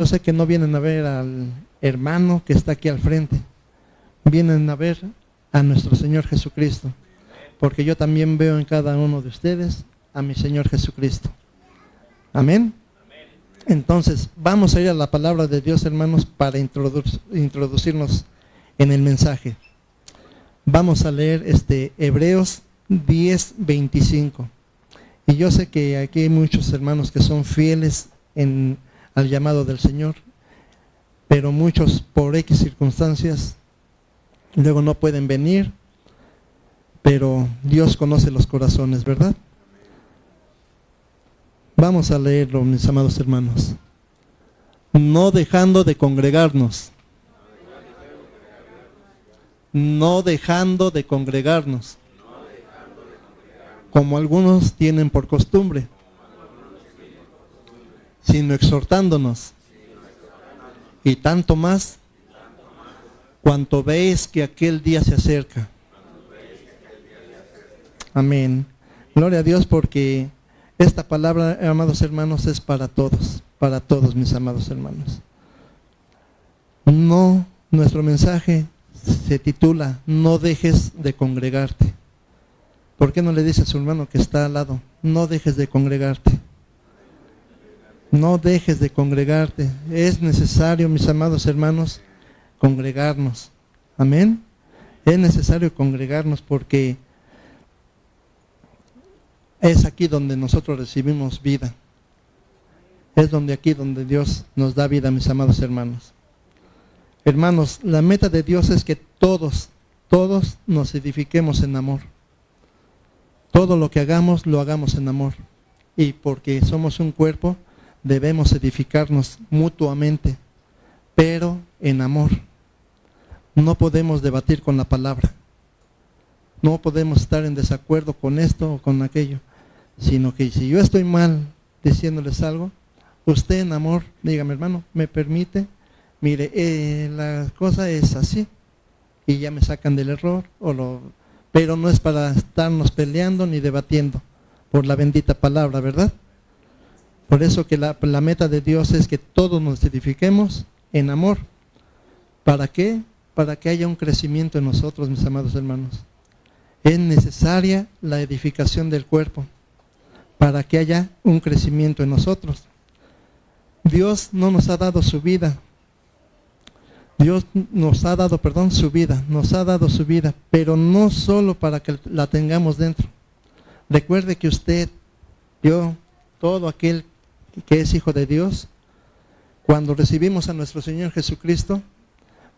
Yo sé que no vienen a ver al hermano que está aquí al frente, vienen a ver a nuestro Señor Jesucristo, porque yo también veo en cada uno de ustedes a mi Señor Jesucristo. Amén. Entonces, vamos a ir a la palabra de Dios, hermanos, para introducirnos en el mensaje. Vamos a leer este Hebreos 10, 25. Y yo sé que aquí hay muchos hermanos que son fieles en, al llamado del Señor, pero muchos por X circunstancias luego no pueden venir, pero Dios conoce los corazones, ¿verdad? Vamos a leerlo, mis amados hermanos. No dejando de congregarnos. No dejando de congregarnos. Como algunos tienen por costumbre. Sino exhortándonos. Y tanto más cuanto veis que aquel día se acerca. Amén. Gloria a Dios porque esta palabra, amados hermanos, es para todos, para todos mis amados hermanos. No, nuestro mensaje se titula No dejes de congregarte. ¿Por qué no le dice a su hermano que está al lado? No dejes de congregarte. No dejes de congregarte. Es necesario, mis amados hermanos, congregarnos. Amén. Es necesario congregarnos porque es aquí donde nosotros recibimos vida. Es donde aquí donde Dios nos da vida, mis amados hermanos. Hermanos, la meta de Dios es que todos, todos nos edifiquemos en amor. Todo lo que hagamos, lo hagamos en amor. Y porque somos un cuerpo, debemos edificarnos mutuamente, pero en amor. No podemos debatir con la palabra. No podemos estar en desacuerdo con esto o con aquello sino que si yo estoy mal diciéndoles algo, usted en amor, dígame hermano, me permite, mire, eh, la cosa es así, y ya me sacan del error, o lo, pero no es para estarnos peleando ni debatiendo por la bendita palabra, ¿verdad? Por eso que la, meta de Dios es que todos nos edifiquemos en amor. ¿Para qué? Para que haya un crecimiento en nosotros, mis amados hermanos. Es necesaria la edificación del cuerpo para que haya un crecimiento en nosotros. Dios no nos ha dado su vida. Dios nos ha dado, perdón, su vida, nos ha dado su vida, pero no solo para que la tengamos dentro. Recuerde que usted, yo, todo aquel que es hijo de Dios, cuando recibimos a nuestro Señor Jesucristo,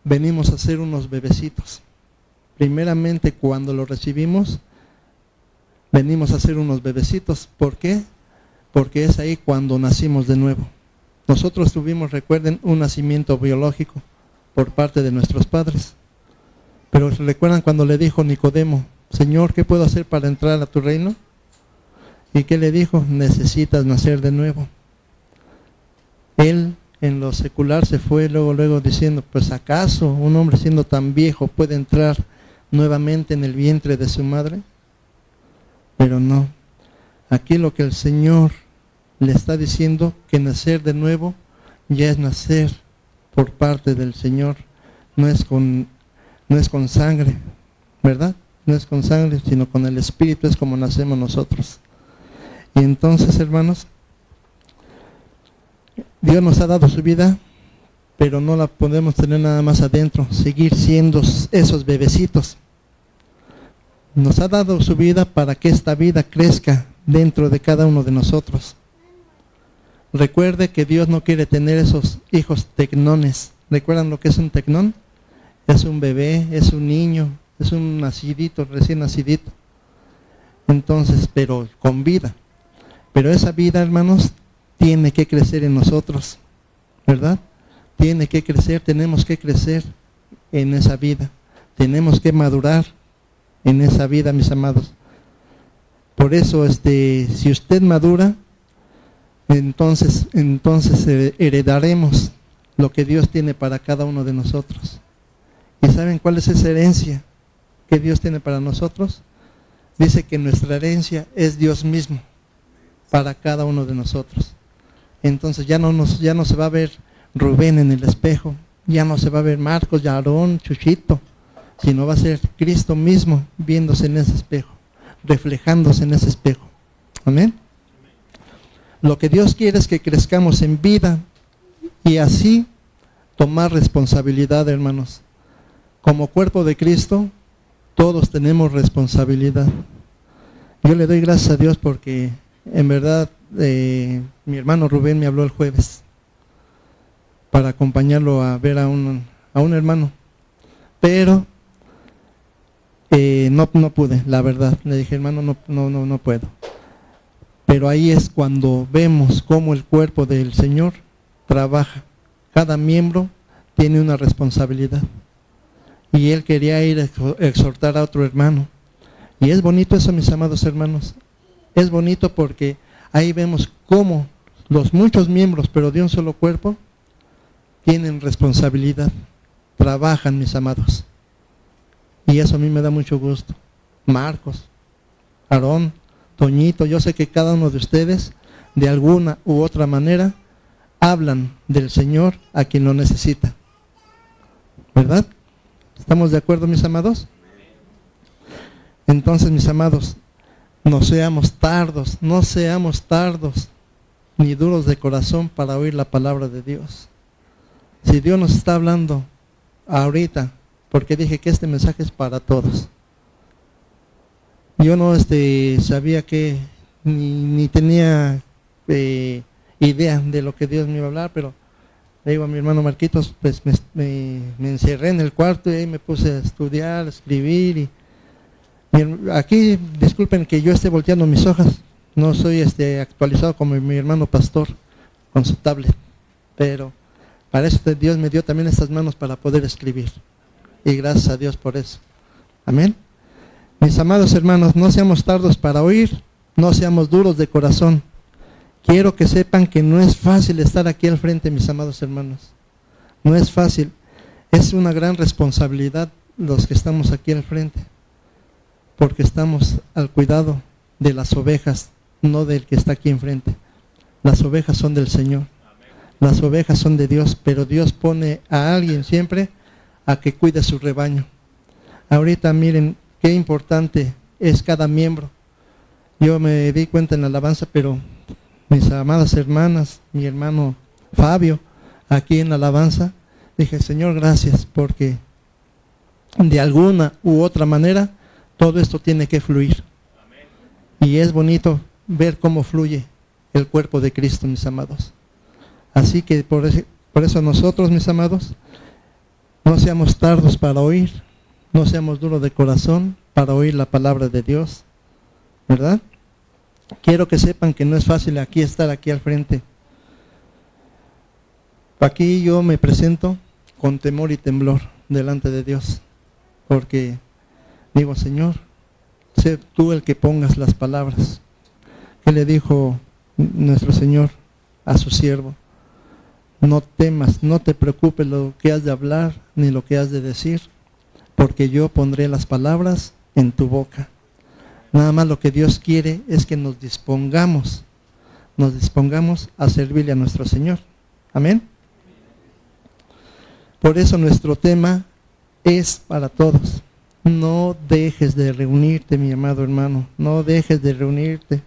venimos a ser unos bebecitos. Primeramente cuando lo recibimos, venimos a ser unos bebecitos. ¿Por qué? Porque es ahí cuando nacimos de nuevo. Nosotros tuvimos, recuerden, un nacimiento biológico por parte de nuestros padres. Pero recuerdan cuando le dijo Nicodemo, Señor, ¿qué puedo hacer para entrar a tu reino? ¿Y qué le dijo? Necesitas nacer de nuevo. Él en lo secular se fue luego, luego diciendo, pues acaso un hombre siendo tan viejo puede entrar nuevamente en el vientre de su madre? Pero no. Aquí lo que el Señor le está diciendo, que nacer de nuevo ya es nacer por parte del Señor. No es con, no es con sangre, ¿verdad? No es con sangre, sino con el Espíritu, es como nacemos nosotros. Y entonces, hermanos, Dios nos ha dado su vida, pero no la podemos tener nada más adentro, seguir siendo esos bebecitos nos ha dado su vida para que esta vida crezca dentro de cada uno de nosotros. Recuerde que Dios no quiere tener esos hijos tecnones. ¿Recuerdan lo que es un tecnón? Es un bebé, es un niño, es un nacidito, recién nacidito. Entonces, pero con vida. Pero esa vida, hermanos, tiene que crecer en nosotros, ¿verdad? Tiene que crecer, tenemos que crecer en esa vida. Tenemos que madurar en esa vida, mis amados. Por eso, este, si usted madura, entonces, entonces heredaremos lo que Dios tiene para cada uno de nosotros. ¿Y saben cuál es esa herencia que Dios tiene para nosotros? Dice que nuestra herencia es Dios mismo para cada uno de nosotros. Entonces ya no, nos, ya no se va a ver Rubén en el espejo, ya no se va a ver Marcos, Yarón, Chuchito, sino va a ser Cristo mismo viéndose en ese espejo, reflejándose en ese espejo. Amén. Lo que Dios quiere es que crezcamos en vida y así tomar responsabilidad, hermanos. Como cuerpo de Cristo, todos tenemos responsabilidad. Yo le doy gracias a Dios porque en verdad eh, mi hermano Rubén me habló el jueves para acompañarlo a ver a un, a un hermano. Pero eh, no, no pude, la verdad. Le dije, hermano, no, no, no, no puedo. Pero ahí es cuando vemos cómo el cuerpo del Señor trabaja. Cada miembro tiene una responsabilidad. Y él quería ir a exhortar a otro hermano. Y es bonito eso, mis amados hermanos. Es bonito porque ahí vemos cómo los muchos miembros, pero de un solo cuerpo, tienen responsabilidad, trabajan, mis amados. Y eso a mí me da mucho gusto. Marcos, Aarón, Toñito, yo sé que cada uno de ustedes, de alguna u otra manera, hablan del Señor a quien lo necesita. ¿Verdad? ¿Estamos de acuerdo, mis amados? Entonces, mis amados, no seamos tardos, no seamos tardos ni duros de corazón para oír la palabra de Dios. Si Dios nos está hablando ahorita, porque dije que este mensaje es para todos. Yo no este, sabía que, ni, tenía eh, idea de lo que Dios me iba a hablar, pero le digo a mi hermano Marquitos, pues me, encerré en el cuarto y me puse a estudiar, a escribir. Y, aquí, disculpen que yo esté volteando mis hojas, no soy este actualizado como mi hermano pastor con su tablet, pero para eso Dios me dio también estas manos para poder escribir. Y gracias a Dios por eso. Amén. Mis amados hermanos, no seamos tardos para oír, no seamos duros de corazón. Quiero que sepan que no es fácil estar aquí al frente, mis amados hermanos. No es fácil. Es una gran responsabilidad los que estamos aquí al frente. Porque estamos al cuidado de las ovejas, no del que está aquí enfrente. Las ovejas son del Señor. Las ovejas son de Dios, pero Dios pone a alguien siempre a que cuide su rebaño. Ahorita miren qué importante es cada miembro. Yo me di cuenta en la alabanza, pero mis amadas hermanas, mi hermano Fabio, aquí en la alabanza, dije, Señor, gracias, porque de alguna u otra manera todo esto tiene que fluir. Y es bonito ver cómo fluye el cuerpo de Cristo, mis amados. Así que por, por eso nosotros, mis amados, no seamos tardos para oír, no seamos duros de corazón para oír la palabra de Dios, ¿verdad? Quiero que sepan que no es fácil aquí estar aquí al frente. Aquí yo me presento con temor y temblor delante de Dios, porque digo, Señor, sé tú el que pongas las palabras. que le dijo nuestro Señor a su siervo? No temas, no te preocupes lo que has de hablar ni lo que has de decir, porque yo pondré las palabras en tu boca. Nada más lo que Dios quiere es que nos dispongamos, nos dispongamos a servirle a nuestro Señor. Amén. Por eso nuestro tema es para todos. No dejes de reunirte, mi amado hermano, no dejes de reunirte,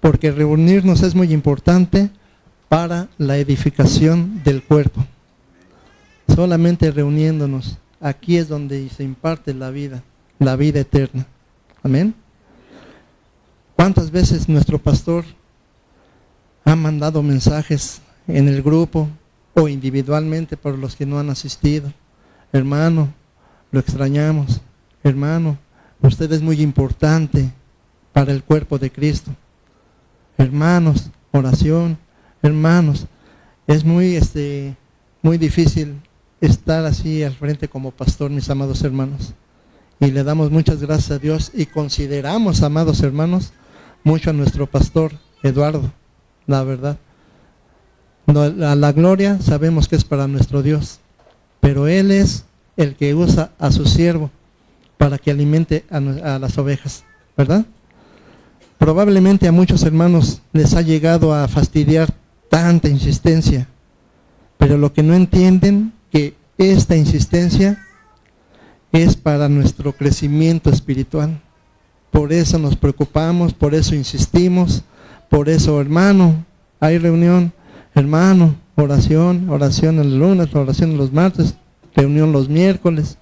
porque reunirnos es muy importante para la edificación del cuerpo. Solamente reuniéndonos, aquí es donde se imparte la vida, la vida eterna. Amén. ¿Cuántas veces nuestro pastor ha mandado mensajes en el grupo o individualmente por los que no han asistido? Hermano, lo extrañamos. Hermano, usted es muy importante para el cuerpo de Cristo. Hermanos, oración, hermanos, es muy, este, muy difícil estar así al frente como pastor, mis amados hermanos. Y le damos muchas gracias a Dios y consideramos, amados hermanos, mucho a nuestro pastor Eduardo, la verdad. la, la gloria sabemos que es para nuestro Dios, pero Él es el que usa a su siervo para que alimente a, las ovejas, ¿verdad? Probablemente a muchos hermanos les ha llegado a fastidiar tanta insistencia Pero lo que no entienden que esta insistencia es para nuestro crecimiento espiritual. Por eso nos preocupamos, por eso insistimos, por eso, hermano, hay reunión, hermano, oración, oración los lunes, oración los martes, reunión los miércoles,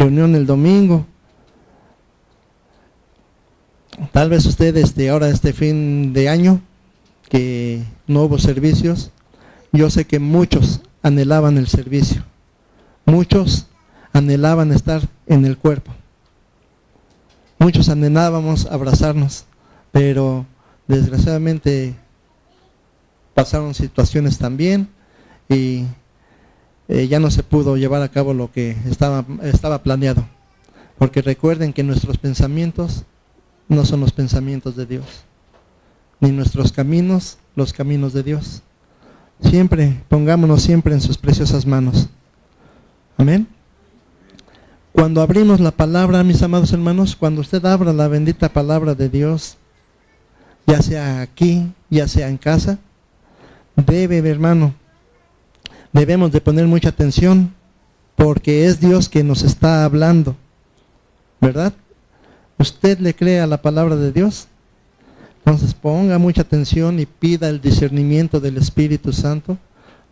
reunión el domingo. Tal vez ustedes de ahora, este fin de año, que no hubo servicios, yo sé que muchos anhelaban el servicio, muchos anhelaban estar en el cuerpo, muchos anhelábamos abrazarnos, pero desgraciadamente pasaron situaciones también y eh, ya no se pudo llevar a cabo lo que estaba, estaba planeado. Porque recuerden que nuestros pensamientos no son los pensamientos de Dios, ni nuestros caminos los caminos de Dios. Siempre, pongámonos siempre en sus preciosas manos. Amén. Cuando abrimos la palabra, mis amados hermanos, cuando usted abra la bendita palabra de Dios, ya sea aquí, ya sea en casa, debe, hermano, debemos de poner mucha atención porque es Dios que nos está hablando, ¿verdad? ¿Usted le cree a la palabra de Dios? Entonces ponga mucha atención y pida el discernimiento del Espíritu Santo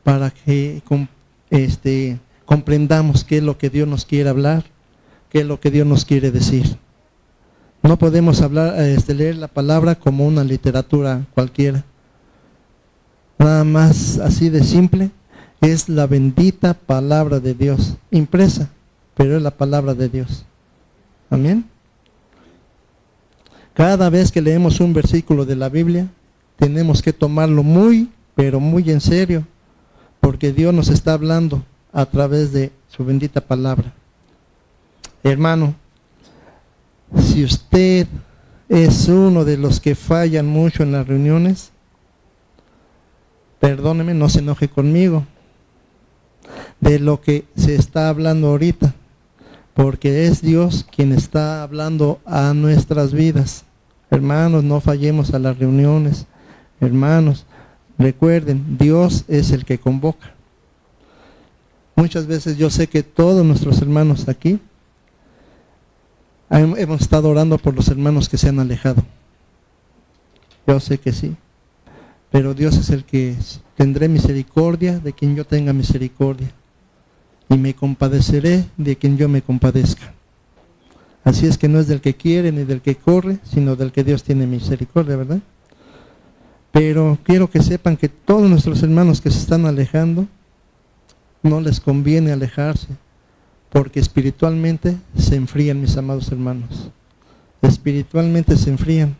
para que este, comprendamos qué es lo que Dios nos quiere hablar, qué es lo que Dios nos quiere decir. No podemos hablar, este, leer la palabra como una literatura cualquiera. Nada más así de simple, es la bendita palabra de Dios, impresa, pero es la palabra de Dios. Amén. Cada vez que leemos un versículo de la Biblia, tenemos que tomarlo muy, pero muy en serio, porque Dios nos está hablando a través de su bendita palabra. Hermano, si usted es uno de los que fallan mucho en las reuniones, perdóneme, no se enoje conmigo, de lo que se está hablando ahorita, porque es Dios quien está hablando a nuestras vidas. Hermanos, no fallemos a las reuniones. Hermanos, recuerden, Dios es el que convoca. Muchas veces yo sé que todos nuestros hermanos aquí hemos estado orando por los hermanos que se han alejado. Yo sé que sí. Pero Dios es el que tendré misericordia de quien yo tenga misericordia. Y me compadeceré de quien yo me compadezca. Así es que no es del que quiere ni del que corre, sino del que Dios tiene misericordia, ¿verdad? Pero quiero que sepan que todos nuestros hermanos que se están alejando, no les conviene alejarse, porque espiritualmente se enfrían, mis amados hermanos. Espiritualmente se enfrían.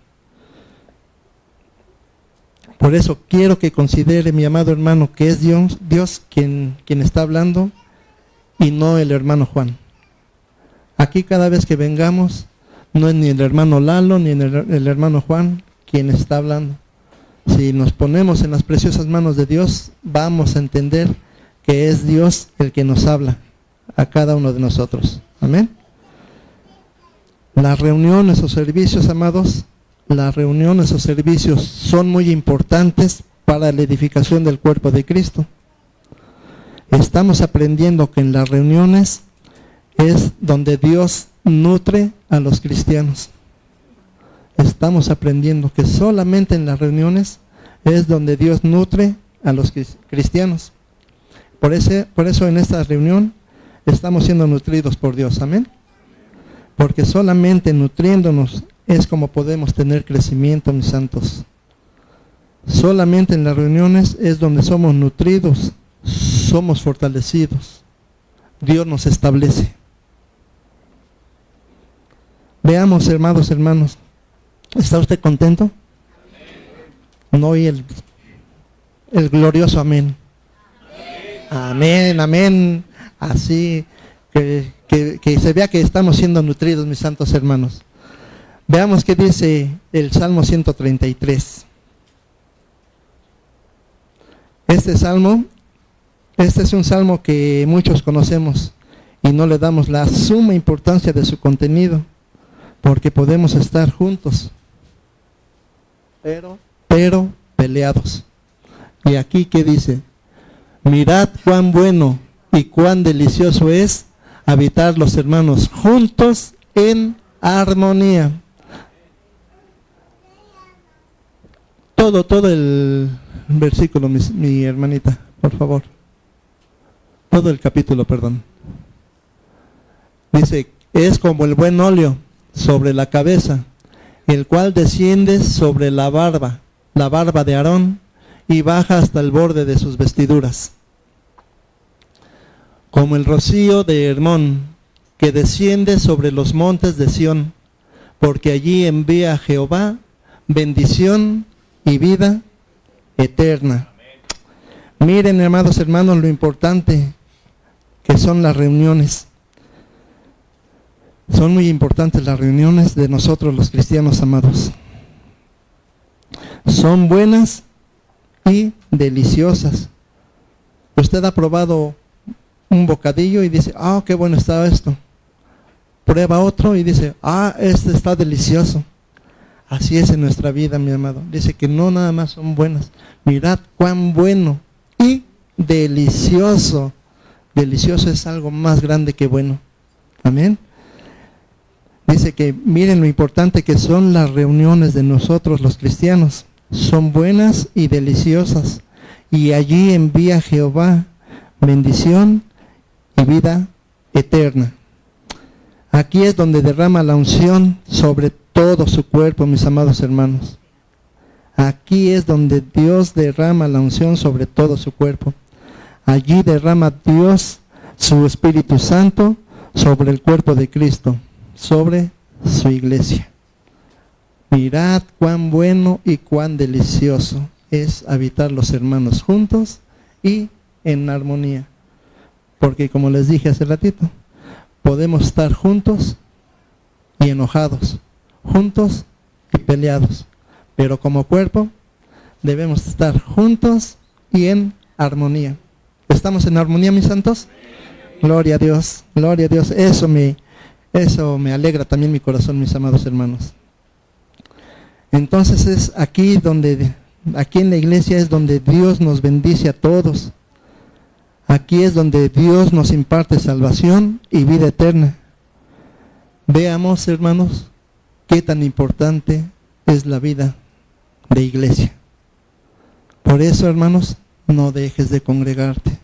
Por eso quiero que considere, mi amado hermano, que es Dios, Dios quien, quien está hablando y no el hermano Juan. Aquí cada vez que vengamos, no es ni el hermano Lalo ni el, hermano Juan quien está hablando. Si nos ponemos en las preciosas manos de Dios, vamos a entender que es Dios el que nos habla a cada uno de nosotros. Amén. Las reuniones o servicios, amados, las reuniones o servicios son muy importantes para la edificación del cuerpo de Cristo. Estamos aprendiendo que en las reuniones es donde Dios nutre a los cristianos. Estamos aprendiendo que solamente en las reuniones es donde Dios nutre a los cristianos. Por, ese, por eso en esta reunión estamos siendo nutridos por Dios. Amén. Porque solamente nutriéndonos es como podemos tener crecimiento, mis santos. Solamente en las reuniones es donde somos nutridos, somos fortalecidos. Dios nos establece. Veamos, hermanos, hermanos. ¿Está usted contento? No oí el, el glorioso amén. Amén, amén. Así que, que se vea que estamos siendo nutridos, mis santos hermanos. Veamos qué dice el Salmo 133. Este salmo, este es un salmo que muchos conocemos y no le damos la suma importancia de su contenido, porque podemos estar juntos, pero, pero peleados. Y aquí qué dice, Mirad cuán bueno y cuán delicioso es habitar los hermanos juntos en armonía. Todo, todo el versículo, mi, mi hermanita, por favor. Todo el capítulo, perdón. Dice, es como el buen óleo sobre la cabeza, el cual desciende sobre la barba, la barba de Aarón, y baja hasta el borde de sus vestiduras. Como el rocío de Hermón, que desciende sobre los montes de Sión, porque allí envía Jehová bendición y vida eterna. Miren, amados hermanos, lo importante que son las reuniones. Son muy importantes las reuniones de nosotros los cristianos amados. Son buenas y deliciosas. Usted ha probado un bocadillo y dice, ah, qué bueno está esto. Prueba otro y dice, ah, este está delicioso. Así es en nuestra vida, mi amado. Dice que no nada más son buenas. Mirad cuán bueno y delicioso. Delicioso es algo más grande que bueno. Amén. Dice que miren lo importante que son las reuniones de nosotros los cristianos. Son buenas y deliciosas. Y allí envía Jehová bendición y vida eterna. Aquí es donde derrama la unción sobre todo su cuerpo, mis amados hermanos. Aquí es donde Dios derrama la unción sobre todo su cuerpo. Allí derrama Dios su Espíritu Santo sobre el cuerpo de Cristo sobre su iglesia. Mirad cuán bueno y cuán delicioso es habitar los hermanos juntos y en armonía. Porque como les dije hace ratito, podemos estar juntos y enojados, juntos y peleados. Pero como cuerpo debemos estar juntos y en armonía. ¿Estamos en armonía, mis santos? Gloria a Dios, gloria a Dios. Eso me, eso me alegra también mi corazón, mis amados hermanos. Entonces es aquí donde, aquí en la iglesia es donde Dios nos bendice a todos. Aquí es donde Dios nos imparte salvación y vida eterna. Veamos, hermanos, qué tan importante es la vida de iglesia. Por eso, hermanos, no dejes de congregarte,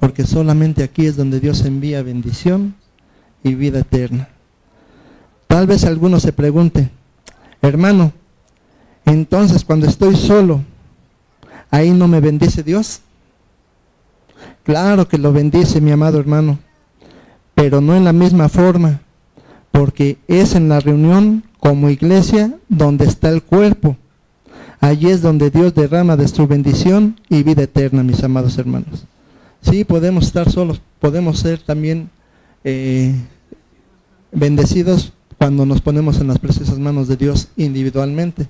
porque solamente aquí es donde Dios envía bendición y vida eterna. Tal vez alguno se pregunte, hermano, entonces cuando estoy solo, ahí no me bendice Dios. Claro que lo bendice mi amado hermano, pero no en la misma forma, porque es en la reunión como iglesia donde está el cuerpo. Allí es donde Dios derrama de su bendición y vida eterna, mis amados hermanos. Sí, podemos estar solos, podemos ser también eh, bendecidos cuando nos ponemos en las preciosas manos de Dios individualmente,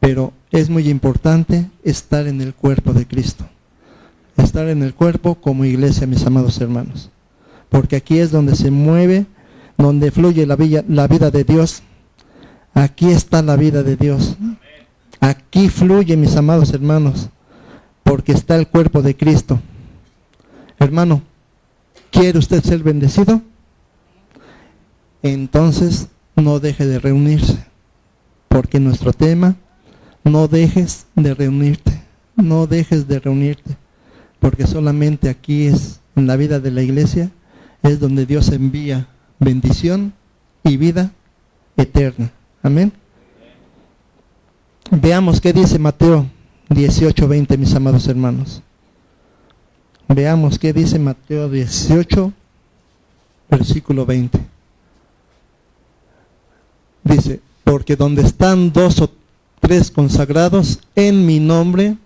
pero es muy importante estar en el cuerpo de Cristo, estar en el cuerpo como iglesia, mis amados hermanos, porque aquí es donde se mueve, donde fluye la vida, la vida de Dios, aquí está la vida de Dios, aquí fluye, mis amados hermanos, porque está el cuerpo de Cristo. Hermano, ¿quiere usted ser bendecido? entonces no deje de reunirse. Porque nuestro tema, no dejes de reunirte, no dejes de reunirte. Porque solamente aquí es, en la vida de la iglesia, es donde Dios envía bendición y vida eterna. Amén. Veamos qué dice Mateo 18, 20, mis amados hermanos. Veamos qué dice Mateo 18, versículo 20. Dice, porque donde están dos o tres consagrados en mi nombre,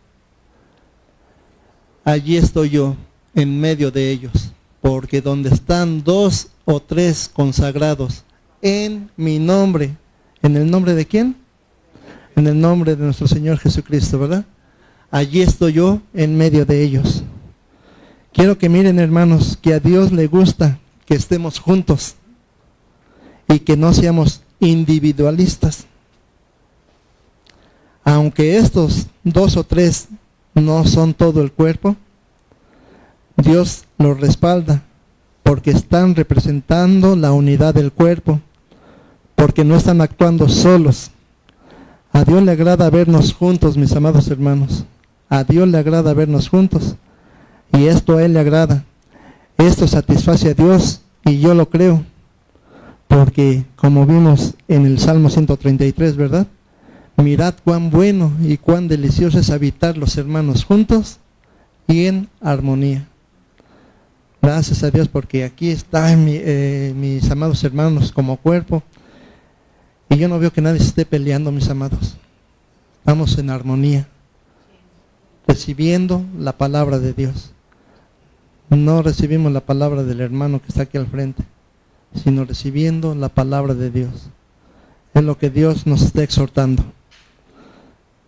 allí estoy yo en medio de ellos. Porque donde están dos o tres consagrados en mi nombre, ¿en el nombre de quién? En el nombre de nuestro Señor Jesucristo, ¿verdad? Allí estoy yo en medio de ellos. Quiero que miren, hermanos, que a Dios le gusta que estemos juntos y que no seamos individualistas. Aunque estos dos o tres no son todo el cuerpo, Dios los respalda porque están representando la unidad del cuerpo, porque no están actuando solos. A Dios le agrada vernos juntos, mis amados hermanos. A Dios le agrada vernos juntos. Y esto a Él le agrada. Esto satisface a Dios y yo lo creo. Porque como vimos en el Salmo 133, ¿verdad? Mirad cuán bueno y cuán delicioso es habitar los hermanos juntos y en armonía. Gracias a Dios porque aquí están eh, mis amados hermanos como cuerpo. Y yo no veo que nadie esté peleando, mis amados. Estamos en armonía, recibiendo la palabra de Dios. No recibimos la palabra del hermano que está aquí al frente, sino recibiendo la palabra de Dios. Es lo que Dios nos está exhortando.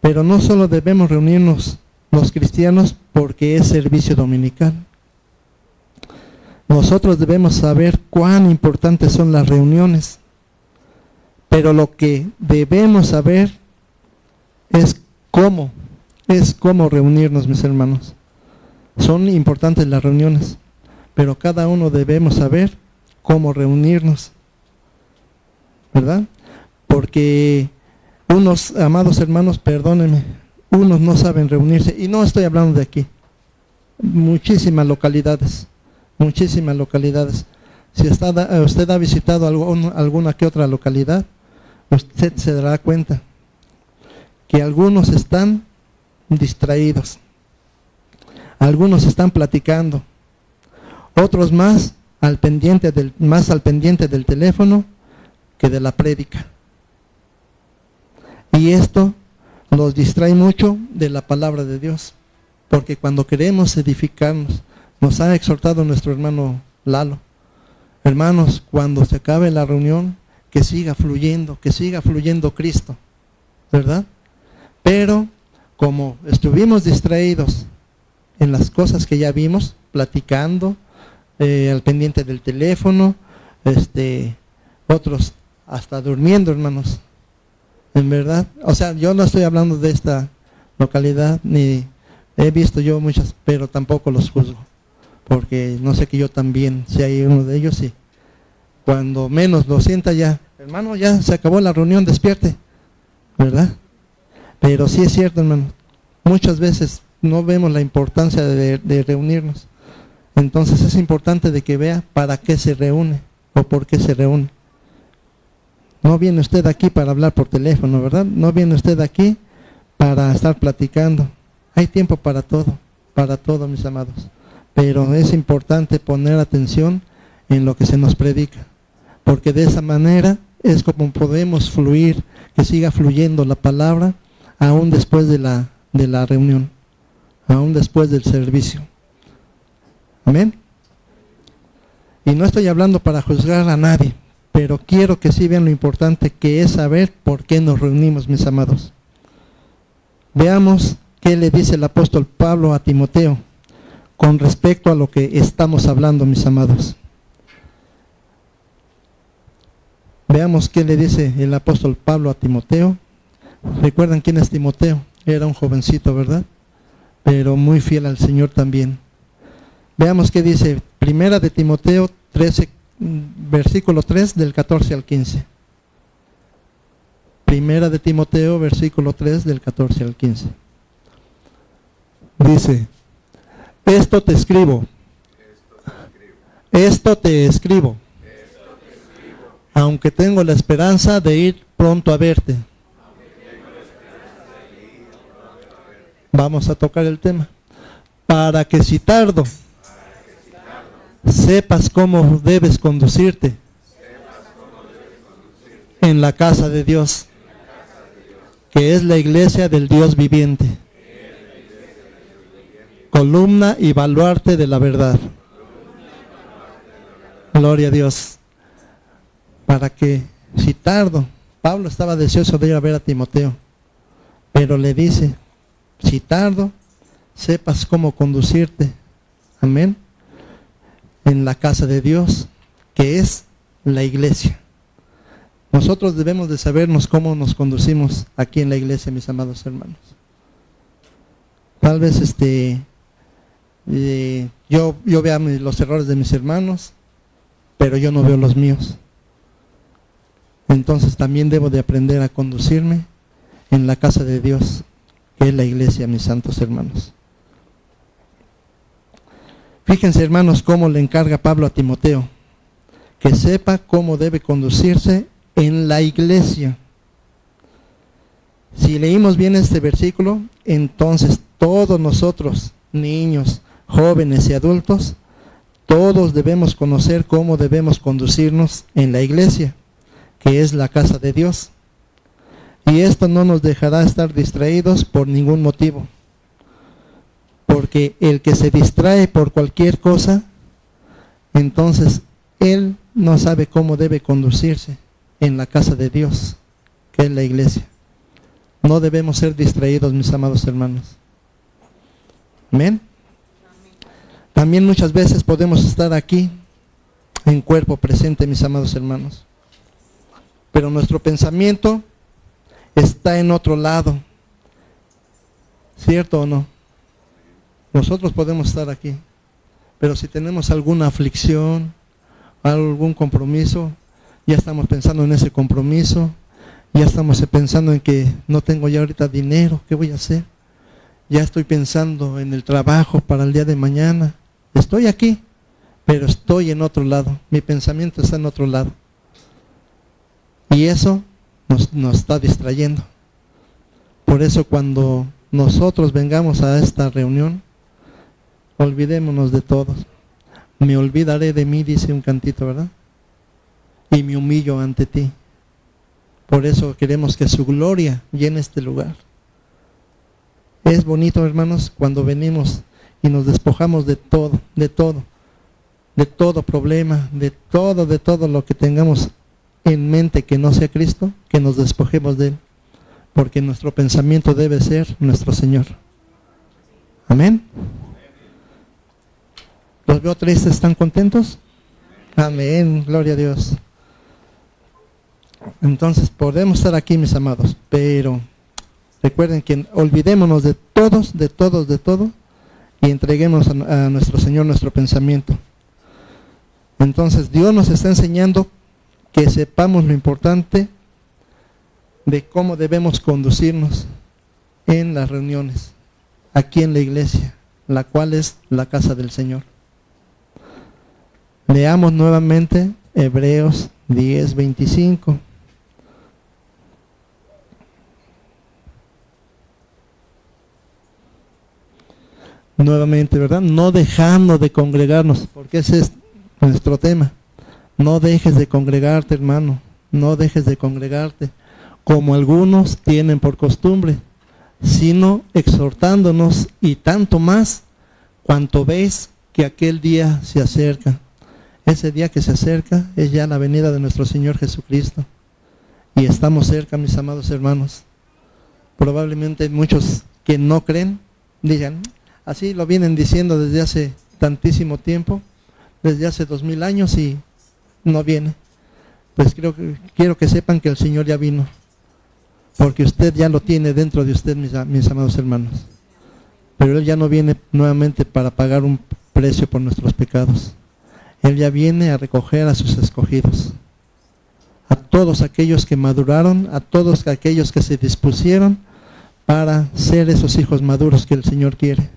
Pero no solo debemos reunirnos los cristianos porque es servicio dominical nosotros debemos saber cuán importantes son las reuniones, pero lo que debemos saber es cómo, es cómo reunirnos, mis hermanos. Son importantes las reuniones, pero cada uno debemos saber cómo reunirnos, ¿verdad? Porque unos, amados hermanos, perdónenme, unos no saben reunirse, y no estoy hablando de aquí, muchísimas localidades muchísimas localidades. Si está, usted ha visitado alguna que otra localidad, usted se dará cuenta que algunos están distraídos, algunos están platicando, otros más al pendiente del, más al pendiente del teléfono que de la prédica. Y esto los distrae mucho de la palabra de Dios, porque cuando queremos edificarnos, nos ha exhortado nuestro hermano Lalo. Hermanos, cuando se acabe la reunión, que siga fluyendo, que siga fluyendo Cristo, ¿verdad? Pero como estuvimos distraídos en las cosas que ya vimos, platicando, eh, al pendiente del teléfono, este, otros hasta durmiendo, hermanos. En verdad, o sea, yo no estoy hablando de esta localidad, ni he visto yo muchas, pero tampoco los juzgo porque no sé que yo también si hay uno de ellos, sí. Cuando menos lo sienta ya, hermano, ya se acabó la reunión, despierte, ¿verdad? Pero sí es cierto, hermano, muchas veces no vemos la importancia de, reunirnos. Entonces es importante de que vea para qué se reúne o por qué se reúne. No viene usted aquí para hablar por teléfono, ¿verdad? No viene usted aquí para estar platicando. Hay tiempo para todo, para todo, mis amados pero es importante poner atención en lo que se nos predica, porque de esa manera es como podemos fluir, que siga fluyendo la palabra aún después de la, de la reunión, aún después del servicio. Amén. Y no estoy hablando para juzgar a nadie, pero quiero que sí vean lo importante que es saber por qué nos reunimos, mis amados. Veamos qué le dice el apóstol Pablo a Timoteo con respecto a lo que estamos hablando, mis amados. Veamos qué le dice el apóstol Pablo a Timoteo. ¿Recuerdan quién es Timoteo? Era un jovencito, ¿verdad? Pero muy fiel al Señor también. Veamos qué dice Primera de Timoteo 13, versículo 3 del 14 al 15. Primera de Timoteo, versículo 3 del 14 al 15. Dice, esto te escribo. Esto te escribo. Aunque tengo la esperanza de ir pronto a verte. Vamos a tocar el tema. Para que si tardo, sepas cómo debes conducirte en la casa de Dios, que es la iglesia del Dios viviente columna y baluarte de la verdad. Gloria a Dios. Para que, si tardo, Pablo estaba deseoso de ir a ver a Timoteo, pero le dice, si tardo, sepas cómo conducirte. Amén. En la casa de Dios, que es la iglesia. Nosotros debemos de sabernos cómo nos conducimos aquí en la iglesia, mis amados hermanos. Tal vez este yo, yo veo los errores de mis hermanos, pero yo no veo los míos. Entonces también debo de aprender a conducirme en la casa de Dios, que es la iglesia, mis santos hermanos. Fíjense, hermanos, cómo le encarga Pablo a Timoteo, que sepa cómo debe conducirse en la iglesia. Si leímos bien este versículo, entonces todos nosotros, niños, jóvenes y adultos, todos debemos conocer cómo debemos conducirnos en la iglesia, que es la casa de Dios. Y esto no nos dejará estar distraídos por ningún motivo. Porque el que se distrae por cualquier cosa, entonces él no sabe cómo debe conducirse en la casa de Dios, que es la iglesia. No debemos ser distraídos, mis amados hermanos. Amén. También muchas veces podemos estar aquí en cuerpo presente, mis amados hermanos. Pero nuestro pensamiento está en otro lado. ¿Cierto o no? Nosotros podemos estar aquí. Pero si tenemos alguna aflicción, algún compromiso, ya estamos pensando en ese compromiso, ya estamos pensando en que no tengo ya ahorita dinero, ¿qué voy a hacer? Ya estoy pensando en el trabajo para el día de mañana, Estoy aquí, pero estoy en otro lado. Mi pensamiento está en otro lado. Y eso nos, está distrayendo. Por eso cuando nosotros vengamos a esta reunión, olvidémonos de todos. Me olvidaré de mí, dice un cantito, ¿verdad? Y me humillo ante ti. Por eso queremos que su gloria llene este lugar. Es bonito, hermanos, cuando venimos y nos despojamos de todo, de todo, de todo problema, de todo, de todo lo que tengamos en mente que no sea Cristo, que nos despojemos de Él, porque nuestro pensamiento debe ser nuestro Señor. Amén. ¿Los veo tristes? ¿Están contentos? Amén, gloria a Dios. Entonces podemos estar aquí, mis amados, pero recuerden que olvidémonos de todos, de todos, de todo, y entreguemos a, nuestro Señor nuestro pensamiento. Entonces Dios nos está enseñando que sepamos lo importante de cómo debemos conducirnos en las reuniones, aquí en la iglesia, la cual es la casa del Señor. Leamos nuevamente Hebreos 10, 25. nuevamente, ¿verdad? No dejando de congregarnos, porque ese es nuestro tema. No dejes de congregarte, hermano. No dejes de congregarte, como algunos tienen por costumbre, sino exhortándonos y tanto más cuanto veis que aquel día se acerca. Ese día que se acerca es ya la venida de nuestro Señor Jesucristo. Y estamos cerca, mis amados hermanos. Probablemente muchos que no creen digan, Así lo vienen diciendo desde hace tantísimo tiempo, desde hace dos mil años y no viene. Pues creo que, quiero que sepan que el Señor ya vino, porque usted ya lo tiene dentro de usted, mis, mis amados hermanos. Pero Él ya no viene nuevamente para pagar un precio por nuestros pecados. Él ya viene a recoger a sus escogidos, a todos aquellos que maduraron, a todos aquellos que se dispusieron para ser esos hijos maduros que el Señor quiere.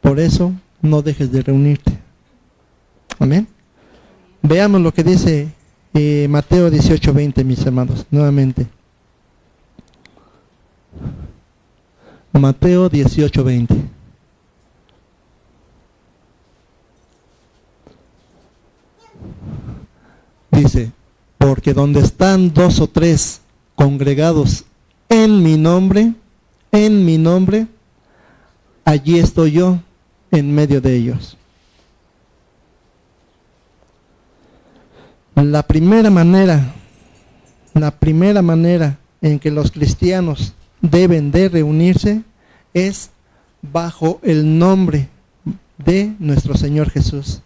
Por eso no dejes de reunirte. Amén. Veamos lo que dice eh, Mateo 18, 20, mis hermanos, nuevamente. Mateo 18, 20. Dice, porque donde están dos o tres congregados en mi nombre, en mi nombre, allí estoy yo en medio de ellos. La primera manera, la primera manera en que los cristianos deben de reunirse es bajo el nombre de nuestro Señor Jesús.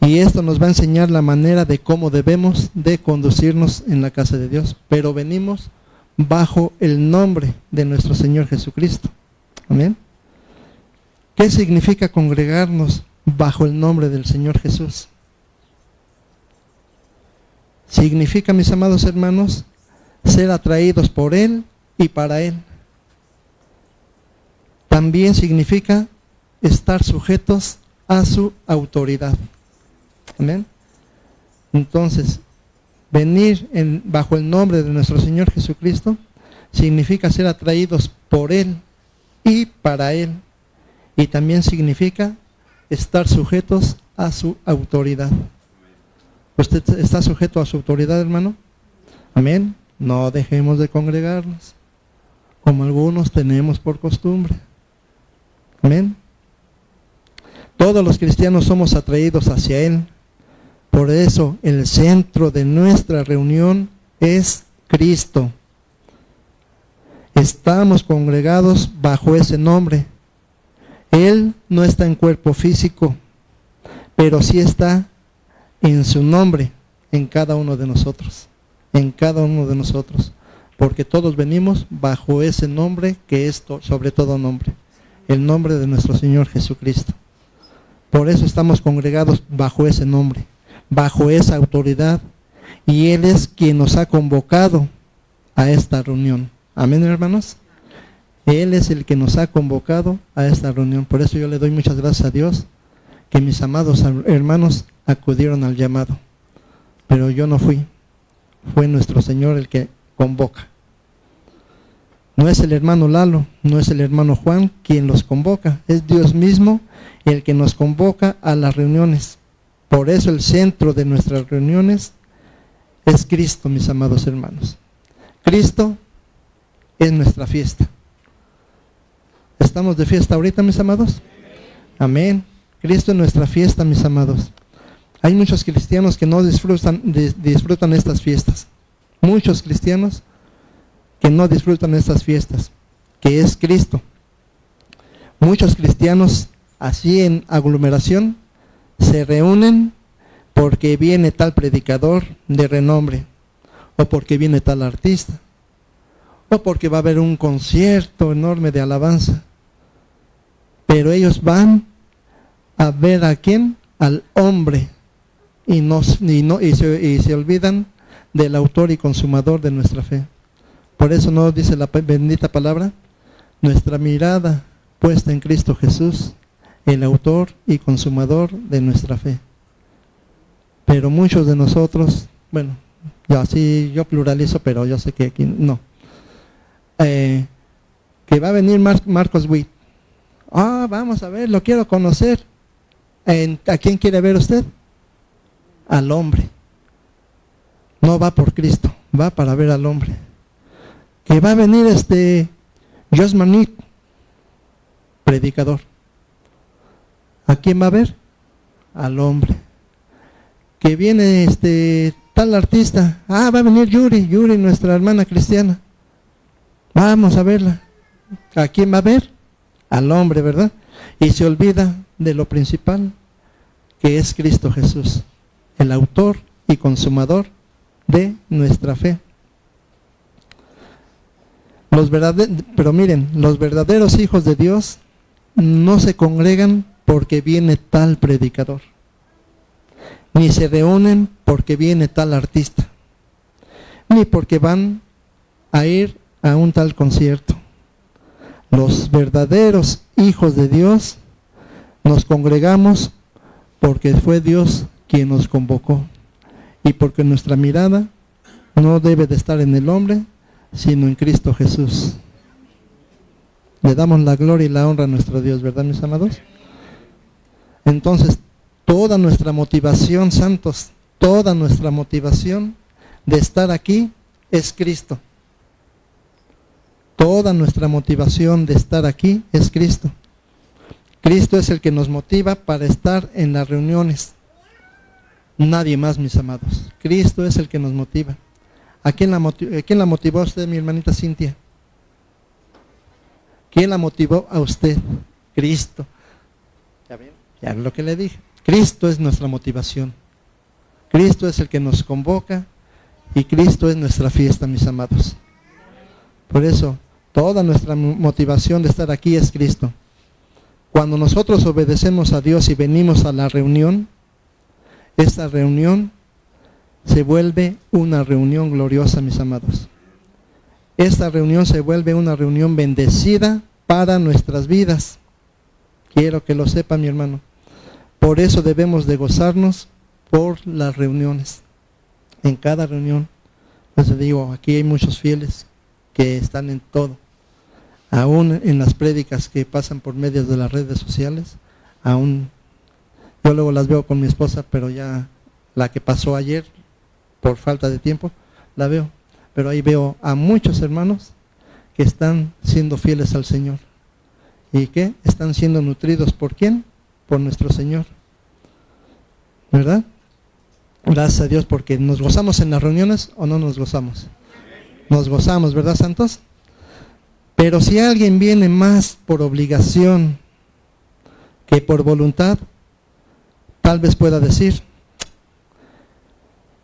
Y esto nos va a enseñar la manera de cómo debemos de conducirnos en la casa de Dios. Pero venimos bajo el nombre de nuestro Señor Jesucristo. Amén. ¿Qué significa congregarnos bajo el nombre del Señor Jesús? Significa, mis amados hermanos, ser atraídos por Él y para Él. También significa estar sujetos a su autoridad. Amén. Entonces, venir en, bajo el nombre de nuestro Señor Jesucristo significa ser atraídos por Él y para Él. Y también significa estar sujetos a su autoridad. ¿Usted está sujeto a su autoridad, hermano? Amén. No dejemos de congregarnos, como algunos tenemos por costumbre. Amén. Todos los cristianos somos atraídos hacia Él. Por eso el centro de nuestra reunión es Cristo. Estamos congregados bajo ese nombre. Él no está en cuerpo físico, pero sí está en su nombre, en cada uno de nosotros, en cada uno de nosotros, porque todos venimos bajo ese nombre que es sobre todo nombre, el nombre de nuestro Señor Jesucristo. Por eso estamos congregados bajo ese nombre, bajo esa autoridad, y Él es quien nos ha convocado a esta reunión. Amén, hermanos. Él es el que nos ha convocado a esta reunión. Por eso yo le doy muchas gracias a Dios que mis amados hermanos acudieron al llamado. Pero yo no fui. Fue nuestro Señor el que convoca. No es el hermano Lalo, no es el hermano Juan quien los convoca, es Dios mismo el que nos convoca a las reuniones. Por eso el centro de nuestras reuniones es Cristo, mis amados hermanos. Cristo es nuestra fiesta. ¿Estamos de fiesta ahorita, mis amados? Amén. Cristo es nuestra fiesta, mis amados. Hay muchos cristianos que no disfrutan, disfrutan estas fiestas. Muchos cristianos que no disfrutan estas fiestas, que es Cristo. Muchos cristianos así en aglomeración se reúnen porque viene tal predicador de renombre, o porque viene tal artista, o porque va a haber un concierto enorme de alabanza. Pero ellos van a ver a quién, al hombre, y, nos, no, y, se, y se olvidan del autor y consumador de nuestra fe. Por eso nos dice la bendita palabra, nuestra mirada puesta en Cristo Jesús, el autor y consumador de nuestra fe. Pero muchos de nosotros, bueno, yo así yo pluralizo, pero yo sé que aquí no. Eh, que va a venir Marcos Witt. Ah, vamos a ver, lo quiero conocer. ¿A quién quiere ver usted? Al hombre. No va por Cristo, va para ver al hombre. Que va a venir este Josmanit, predicador. ¿A quién va a ver? Al hombre. Que viene este tal artista. Ah, va a venir Yuri, Yuri, nuestra hermana cristiana. Vamos a verla. ¿A quién va a ver? Al hombre, ¿verdad? Y se olvida de lo principal, que es Cristo Jesús, el autor y consumador de nuestra fe. Los pero miren, los verdaderos hijos de Dios no se congregan porque viene tal predicador, ni se reúnen porque viene tal artista, ni porque van a ir a un tal concierto. Los verdaderos hijos de Dios nos congregamos porque fue Dios quien nos convocó y porque nuestra mirada no debe de estar en el hombre, sino en Cristo Jesús. Le damos la gloria y la honra a nuestro Dios, ¿verdad, mis amados? Entonces, toda nuestra motivación, santos, toda nuestra motivación de estar aquí es Cristo. Toda nuestra motivación de estar aquí es Cristo. Cristo es el que nos motiva para estar en las reuniones. Nadie más, mis amados. Cristo es el que nos motiva. ¿A quién la, motivó, quién la motivó a usted, mi hermanita Cintia? ¿Quién la motivó a usted? Cristo. ¿Ya ya lo que le dije. Cristo es nuestra motivación. Cristo es el que nos convoca y Cristo es nuestra fiesta, mis amados. Por eso, toda nuestra motivación de estar aquí es Cristo. Cuando nosotros obedecemos a Dios y venimos a la reunión, esta reunión se vuelve una reunión gloriosa, mis amados. Esta reunión se vuelve una reunión bendecida para nuestras vidas. Quiero que lo sepa mi hermano. Por eso debemos de gozarnos por las reuniones. En cada reunión. Entonces digo, aquí hay muchos fieles que están en todo. Aún en las prédicas que pasan por medio de las redes sociales, aún yo luego las veo con mi esposa, pero ya la que pasó ayer, por falta de tiempo, la veo. Pero ahí veo a muchos hermanos que están siendo fieles al Señor. ¿Y que Están siendo nutridos por quién? Por nuestro Señor. ¿Verdad? Gracias a Dios porque nos gozamos en las reuniones o no nos gozamos. Nos gozamos, ¿verdad, santos? Pero si alguien viene más por obligación que por voluntad, tal vez pueda decir,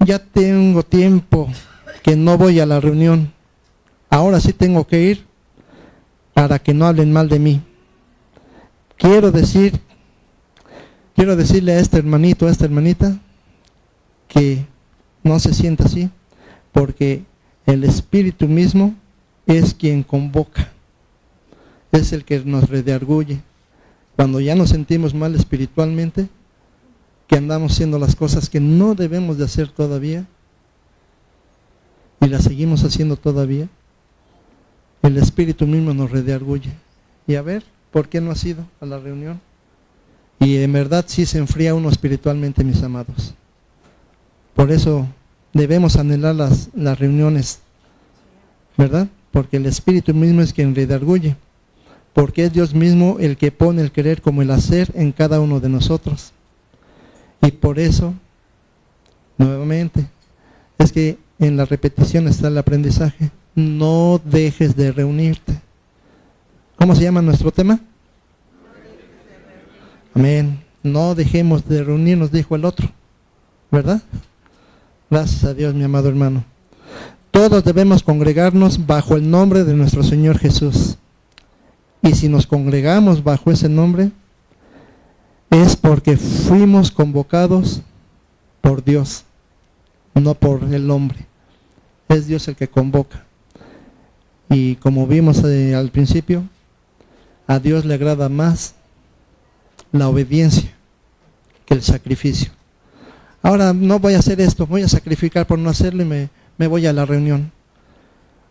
ya tengo tiempo que no voy a la reunión, ahora sí tengo que ir para que no hablen mal de mí. Quiero decir, quiero decirle a este hermanito, a esta hermanita, que no se sienta así, porque el Espíritu mismo es quien convoca, es el que nos redarguye. Cuando ya nos sentimos mal espiritualmente, que andamos haciendo las cosas que no debemos de hacer todavía y las seguimos haciendo todavía, el Espíritu mismo nos redarguye. Y a ver, ¿por qué no ha sido a la reunión? Y en verdad sí se enfría uno espiritualmente, mis amados. Por eso debemos anhelar las, reuniones, ¿verdad? Porque el Espíritu mismo es quien redarguye. Porque es Dios mismo el que pone el querer como el hacer en cada uno de nosotros. Y por eso, nuevamente, es que en la repetición está el aprendizaje. No dejes de reunirte. ¿Cómo se llama nuestro tema? Amén. No dejemos de reunirnos, dijo el otro. ¿Verdad? Gracias a Dios, mi amado hermano. Todos debemos congregarnos bajo el nombre de nuestro Señor Jesús. Y si nos congregamos bajo ese nombre, es porque fuimos convocados por Dios, no por el hombre. Es Dios el que convoca. Y como vimos eh, al principio, a Dios le agrada más la obediencia que el sacrificio. Ahora no voy a hacer esto, voy a sacrificar por no hacerlo y me, voy a la reunión.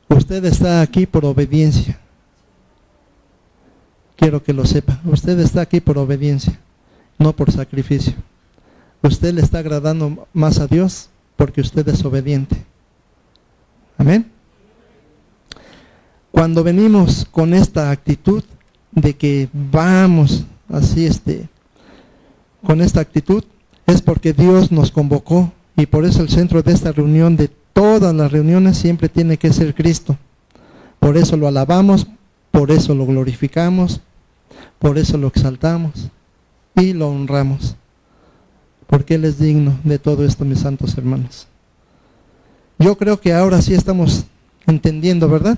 Usted está aquí por obediencia. Quiero que lo sepa. Usted está aquí por obediencia no por sacrificio. Usted le está agradando más a Dios porque usted es obediente. Amén. Cuando venimos con esta actitud de que vamos así este con esta actitud es porque Dios nos convocó y por eso el centro de esta reunión de todas las reuniones siempre tiene que ser Cristo. Por eso lo alabamos, por eso lo glorificamos, por eso lo exaltamos y lo honramos, porque Él es digno de todo esto, mis santos hermanos. Yo creo que ahora sí estamos entendiendo, ¿verdad?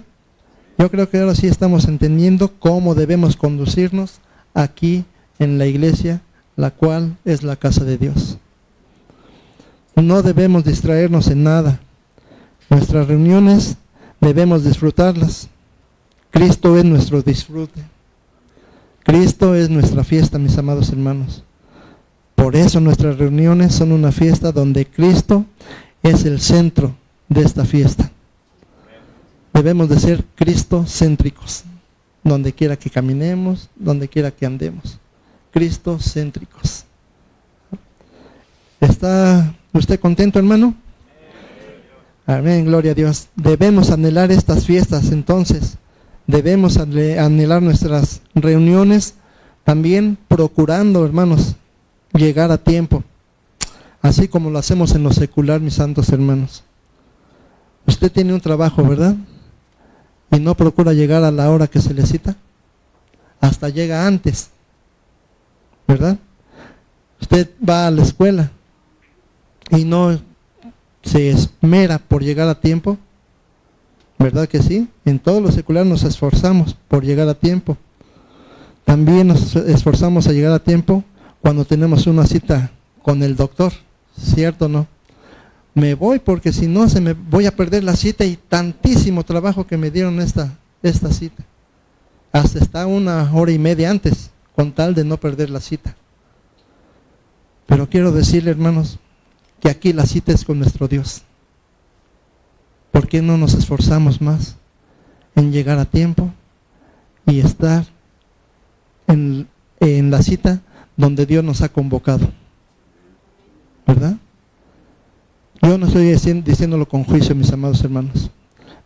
Yo creo que ahora sí estamos entendiendo cómo debemos conducirnos aquí en la iglesia, la cual es la casa de Dios. No debemos distraernos en nada. Nuestras reuniones debemos disfrutarlas. Cristo es nuestro disfrute. Cristo es nuestra fiesta, mis amados hermanos. Por eso nuestras reuniones son una fiesta donde Cristo es el centro de esta fiesta. Debemos de ser Cristo céntricos, donde quiera que caminemos, donde quiera que andemos. Cristo céntricos. ¿Está usted contento, hermano? Amén, gloria a Dios. Debemos anhelar estas fiestas entonces debemos anhelar nuestras reuniones también procurando, hermanos, llegar a tiempo, así como lo hacemos en lo secular, mis santos hermanos. Usted tiene un trabajo, ¿verdad? Y no procura llegar a la hora que se le cita, hasta llega antes, ¿verdad? Usted va a la escuela y no se esmera por llegar a tiempo, ¿Verdad que sí? En todo lo secular nos esforzamos por llegar a tiempo. También nos esforzamos a llegar a tiempo cuando tenemos una cita con el doctor, ¿cierto o no? Me voy porque si no se me voy a perder la cita y tantísimo trabajo que me dieron esta, esta cita. Hasta está una hora y media antes, con tal de no perder la cita. Pero quiero decirle, hermanos, que aquí la cita es con nuestro Dios. ¿Por qué no nos esforzamos más en llegar a tiempo y estar en, en la cita donde Dios nos ha convocado? ¿Verdad? Yo no estoy diciéndolo con juicio, mis amados hermanos,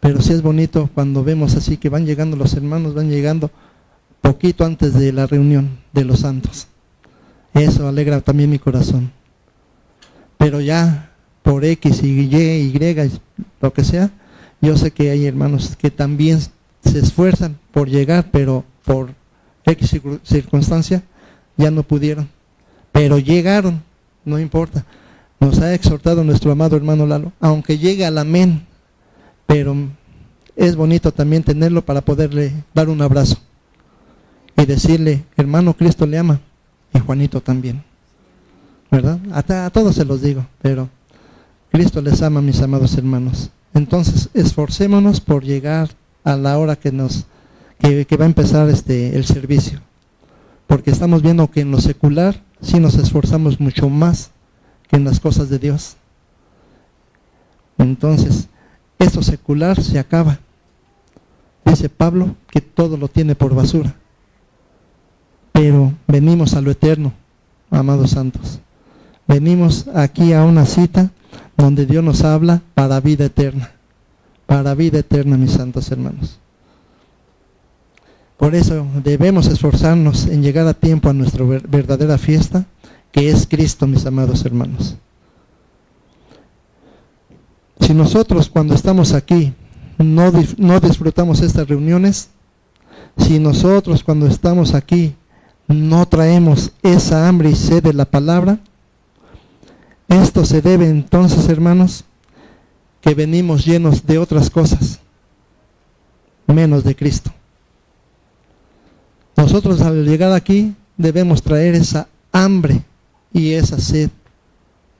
pero sí es bonito cuando vemos así que van llegando los hermanos, van llegando poquito antes de la reunión de los santos. Eso alegra también mi corazón. Pero ya por X y Y, lo que sea, yo sé que hay hermanos que también se esfuerzan por llegar, pero por X circunstancia ya no pudieron. Pero llegaron, no importa. Nos ha exhortado nuestro amado hermano Lalo, aunque llegue al amén, pero es bonito también tenerlo para poderle dar un abrazo y decirle, hermano, Cristo le ama y Juanito también. ¿Verdad? A, a todos se los digo, pero Cristo les ama, mis amados hermanos. Entonces, esforcémonos por llegar a la hora que nos que, va a empezar este el servicio. Porque estamos viendo que en lo secular sí nos esforzamos mucho más que en las cosas de Dios. Entonces, esto secular se acaba. Dice Pablo que todo lo tiene por basura. Pero venimos a lo eterno, amados santos. Venimos aquí a una cita donde Dios nos habla para vida eterna. Para vida eterna, mis santos hermanos. Por eso debemos esforzarnos en llegar a tiempo a nuestra verdadera fiesta, que es Cristo, mis amados hermanos. Si nosotros cuando estamos aquí no, no disfrutamos estas reuniones, si nosotros cuando estamos aquí no traemos esa hambre y sed de la palabra, esto se debe entonces, hermanos, que venimos llenos de otras cosas, menos de Cristo. Nosotros al llegar aquí debemos traer esa hambre y esa sed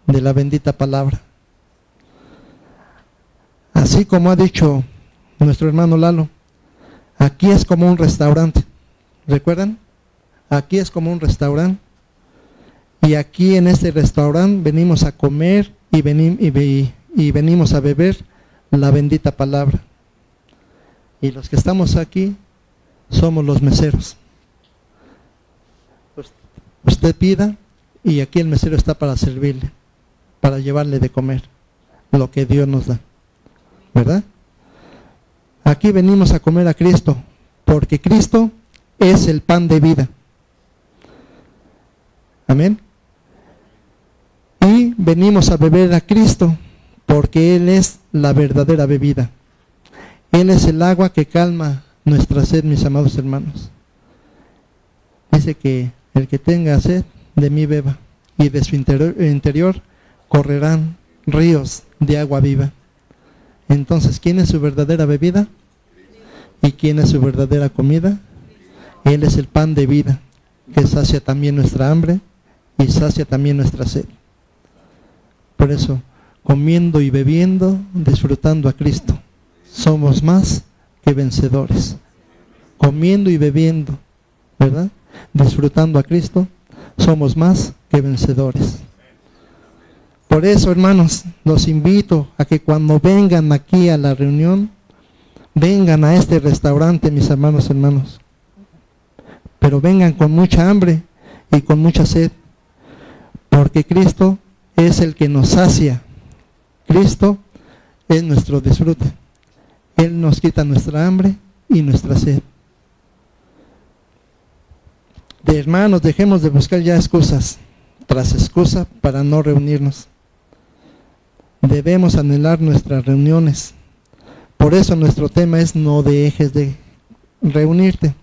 de la bendita palabra. Así como ha dicho nuestro hermano Lalo, aquí es como un restaurante. ¿Recuerdan? Aquí es como un restaurante. Y aquí en este restaurante venimos a comer y, y venimos a beber la bendita palabra. Y los que estamos aquí somos los meseros. Usted pida y aquí el mesero está para servirle, para llevarle de comer lo que Dios nos da. ¿Verdad? Aquí venimos a comer a Cristo, porque Cristo es el pan de vida. Amén. Y venimos a beber a Cristo porque Él es la verdadera bebida. Él es el agua que calma nuestra sed, mis amados hermanos. Dice que el que tenga sed, de mí beba, y de su interior, interior correrán ríos de agua viva. Entonces, ¿quién es su verdadera bebida? ¿Y quién es su verdadera comida? Él es el pan de vida, que sacia también nuestra hambre y sacia también nuestra sed. Por eso, comiendo y bebiendo, disfrutando a Cristo, somos más que vencedores. Comiendo y bebiendo, ¿verdad? Disfrutando a Cristo, somos más que vencedores. Por eso, hermanos, los invito a que cuando vengan aquí a la reunión, vengan a este restaurante, mis hermanos, hermanos. Pero vengan con mucha hambre y con mucha sed porque Cristo es el que nos sacia. Cristo es nuestro disfrute. Él nos quita nuestra hambre y nuestra sed. De hermanos, dejemos de buscar ya excusas tras excusa para no reunirnos. Debemos anhelar nuestras reuniones. Por eso nuestro tema es no dejes de reunirte.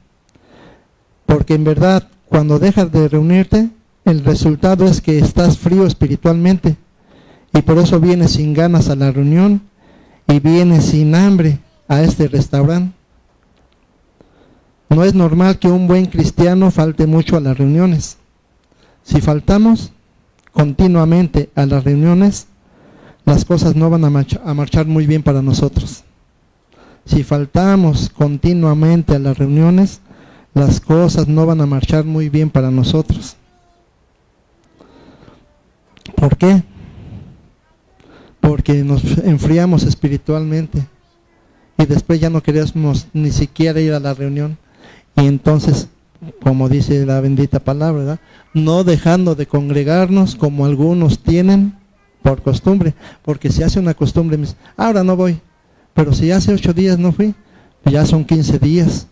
Porque en verdad, cuando dejas de reunirte, el resultado es que estás frío espiritualmente y por eso vienes sin ganas a la reunión y vienes sin hambre a este restaurante. No es normal que un buen cristiano falte mucho a las reuniones. Si faltamos continuamente a las reuniones, las cosas no van a, marchar muy bien para nosotros. Si faltamos continuamente a las reuniones, las cosas no van a marchar muy bien para nosotros. ¿Por qué? Porque nos enfriamos espiritualmente y después ya no queríamos ni siquiera ir a la reunión. Y entonces, como dice la bendita palabra, no dejando de congregarnos como algunos tienen por costumbre, porque si hace una costumbre, ahora no voy, pero si hace ocho días no fui, ya son 15 días.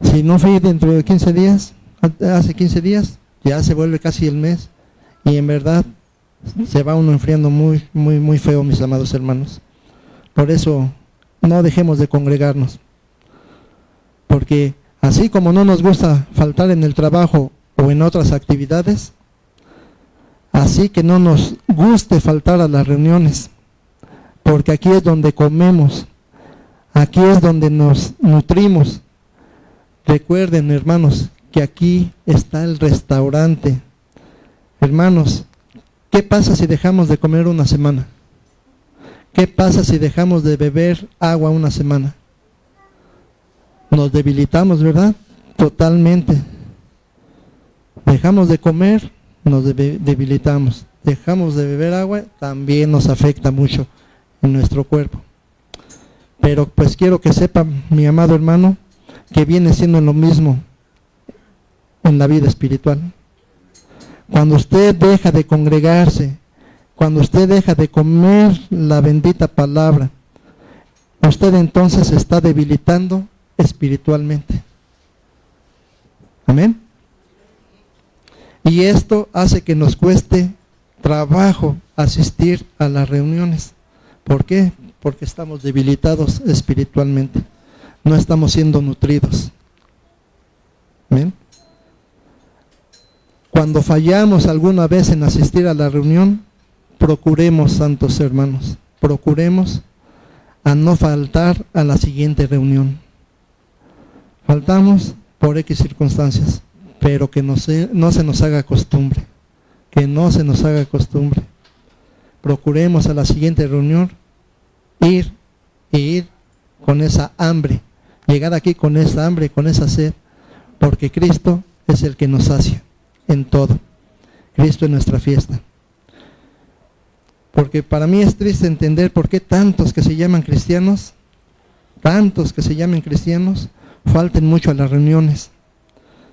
Si no fui dentro de 15 días, hace 15 días, ya se vuelve casi el mes. Y en verdad se va uno enfriando muy, muy, muy feo, mis amados hermanos. Por eso no dejemos de congregarnos. Porque así como no nos gusta faltar en el trabajo o en otras actividades, así que no nos guste faltar a las reuniones. Porque aquí es donde comemos, aquí es donde nos nutrimos. Recuerden, hermanos, que aquí está el restaurante. Hermanos, ¿qué pasa si dejamos de comer una semana? ¿Qué pasa si dejamos de beber agua una semana? Nos debilitamos, ¿verdad? Totalmente. Dejamos de comer, nos debilitamos. Dejamos de beber agua, también nos afecta mucho en nuestro cuerpo. Pero pues quiero que sepa, mi amado hermano, que viene siendo lo mismo en la vida espiritual. Cuando usted deja de congregarse, cuando usted deja de comer la bendita palabra, usted entonces se está debilitando espiritualmente. Amén. Y esto hace que nos cueste trabajo asistir a las reuniones. ¿Por qué? Porque estamos debilitados espiritualmente. No estamos siendo nutridos. Amén. Cuando fallamos alguna vez en asistir a la reunión, procuremos, santos hermanos, procuremos a no faltar a la siguiente reunión. Faltamos por X circunstancias, pero que no se, no se nos haga costumbre, que no se nos haga costumbre. Procuremos a la siguiente reunión ir e ir con esa hambre, llegar aquí con esa hambre, con esa sed, porque Cristo es el que nos sacia en todo. Cristo es nuestra fiesta. Porque para mí es triste entender por qué tantos que se llaman cristianos, tantos que se llamen cristianos, falten mucho a las reuniones.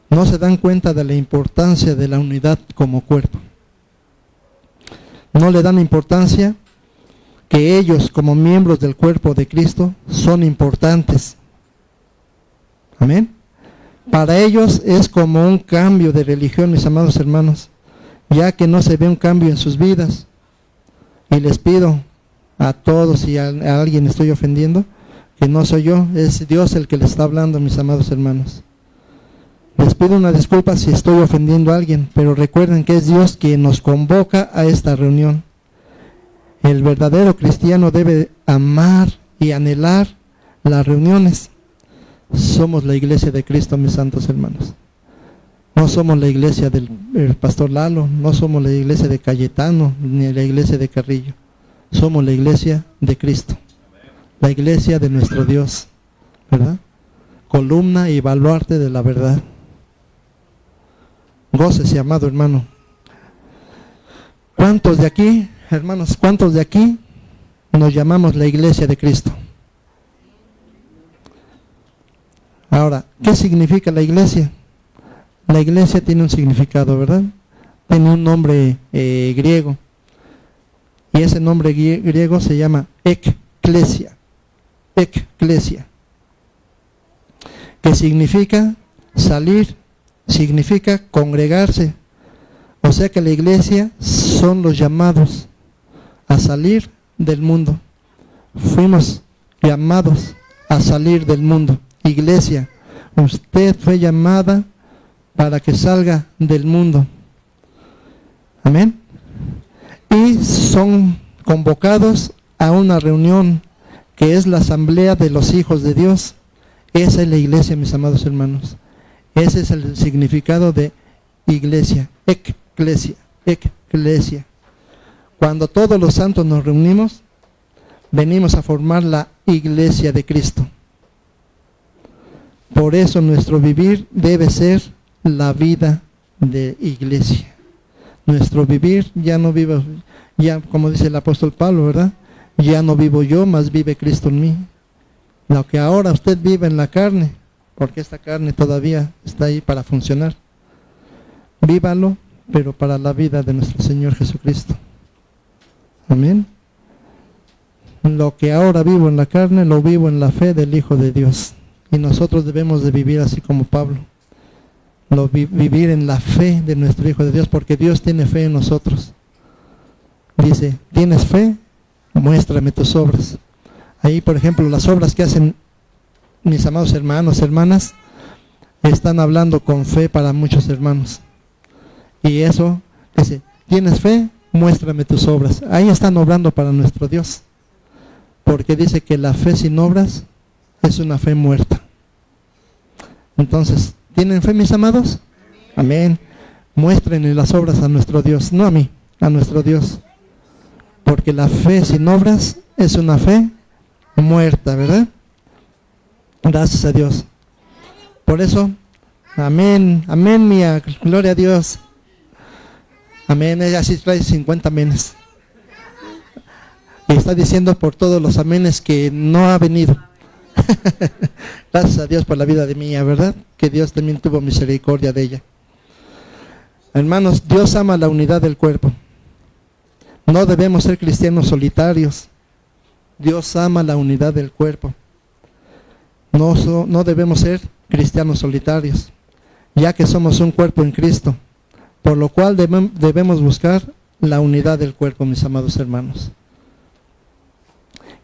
No se dan cuenta de la importancia de la unidad como cuerpo. No le dan importancia que ellos como miembros del cuerpo de Cristo son importantes. Amén. Para ellos es como un cambio de religión, mis amados hermanos, ya que no se ve un cambio en sus vidas. Y les pido a todos, si a, alguien estoy ofendiendo, que no soy yo, es Dios el que le está hablando, mis amados hermanos. Les pido una disculpa si estoy ofendiendo a alguien, pero recuerden que es Dios quien nos convoca a esta reunión. El verdadero cristiano debe amar y anhelar las reuniones. Somos la iglesia de Cristo, mis santos hermanos. No somos la iglesia del pastor Lalo, no somos la iglesia de Cayetano, ni la iglesia de Carrillo. Somos la iglesia de Cristo, la iglesia de nuestro Dios, ¿verdad? Columna y baluarte de la verdad. Gócese, amado hermano. ¿Cuántos de aquí, hermanos, cuántos de aquí nos llamamos la iglesia de Cristo? Ahora, ¿qué significa la iglesia? La iglesia tiene un significado, ¿verdad? Tiene un nombre eh, griego. Y ese nombre griego se llama eklesia. Eklesia. Que significa salir, significa congregarse. O sea que la iglesia son los llamados a salir del mundo. Fuimos llamados a salir del mundo. Iglesia, usted fue llamada para que salga del mundo. Amén. Y son convocados a una reunión que es la asamblea de los hijos de Dios. Esa es la iglesia, mis amados hermanos. Ese es el significado de iglesia, eclesia, eclesia. Cuando todos los santos nos reunimos, venimos a formar la iglesia de Cristo. Por eso nuestro vivir debe ser la vida de iglesia. Nuestro vivir ya no vive, ya como dice el apóstol Pablo, ¿verdad? Ya no vivo yo, más vive Cristo en mí. Lo que ahora usted vive en la carne, porque esta carne todavía está ahí para funcionar. Vívalo, pero para la vida de nuestro Señor Jesucristo. Amén. Lo que ahora vivo en la carne, lo vivo en la fe del Hijo de Dios. Y nosotros debemos de vivir así como Pablo. Lo vivir en la fe de nuestro Hijo de Dios, porque Dios tiene fe en nosotros. Dice, ¿tienes fe? Muéstrame tus obras. Ahí, por ejemplo, las obras que hacen mis amados hermanos, hermanas, están hablando con fe para muchos hermanos. Y eso, dice, ¿tienes fe? Muéstrame tus obras. Ahí están obrando para nuestro Dios. Porque dice que la fe sin obras es una fe muerta. Entonces, ¿tienen fe mis amados? Amén. Muéstrenle las obras a nuestro Dios, no a mí, a nuestro Dios. Porque la fe sin obras es una fe muerta, ¿verdad? Gracias a Dios. Por eso, amén, amén, mía, gloria a Dios. Amén, ella sí trae 50 amenes. Y está diciendo por todos los amenes que no ha venido. Gracias a Dios por la vida de mía, ¿verdad? Que Dios también tuvo misericordia de ella. Hermanos, Dios ama la unidad del cuerpo. No debemos ser cristianos solitarios. Dios ama la unidad del cuerpo. No, no debemos ser cristianos solitarios, ya que somos un cuerpo en Cristo, por lo cual debemos buscar la unidad del cuerpo, mis amados hermanos.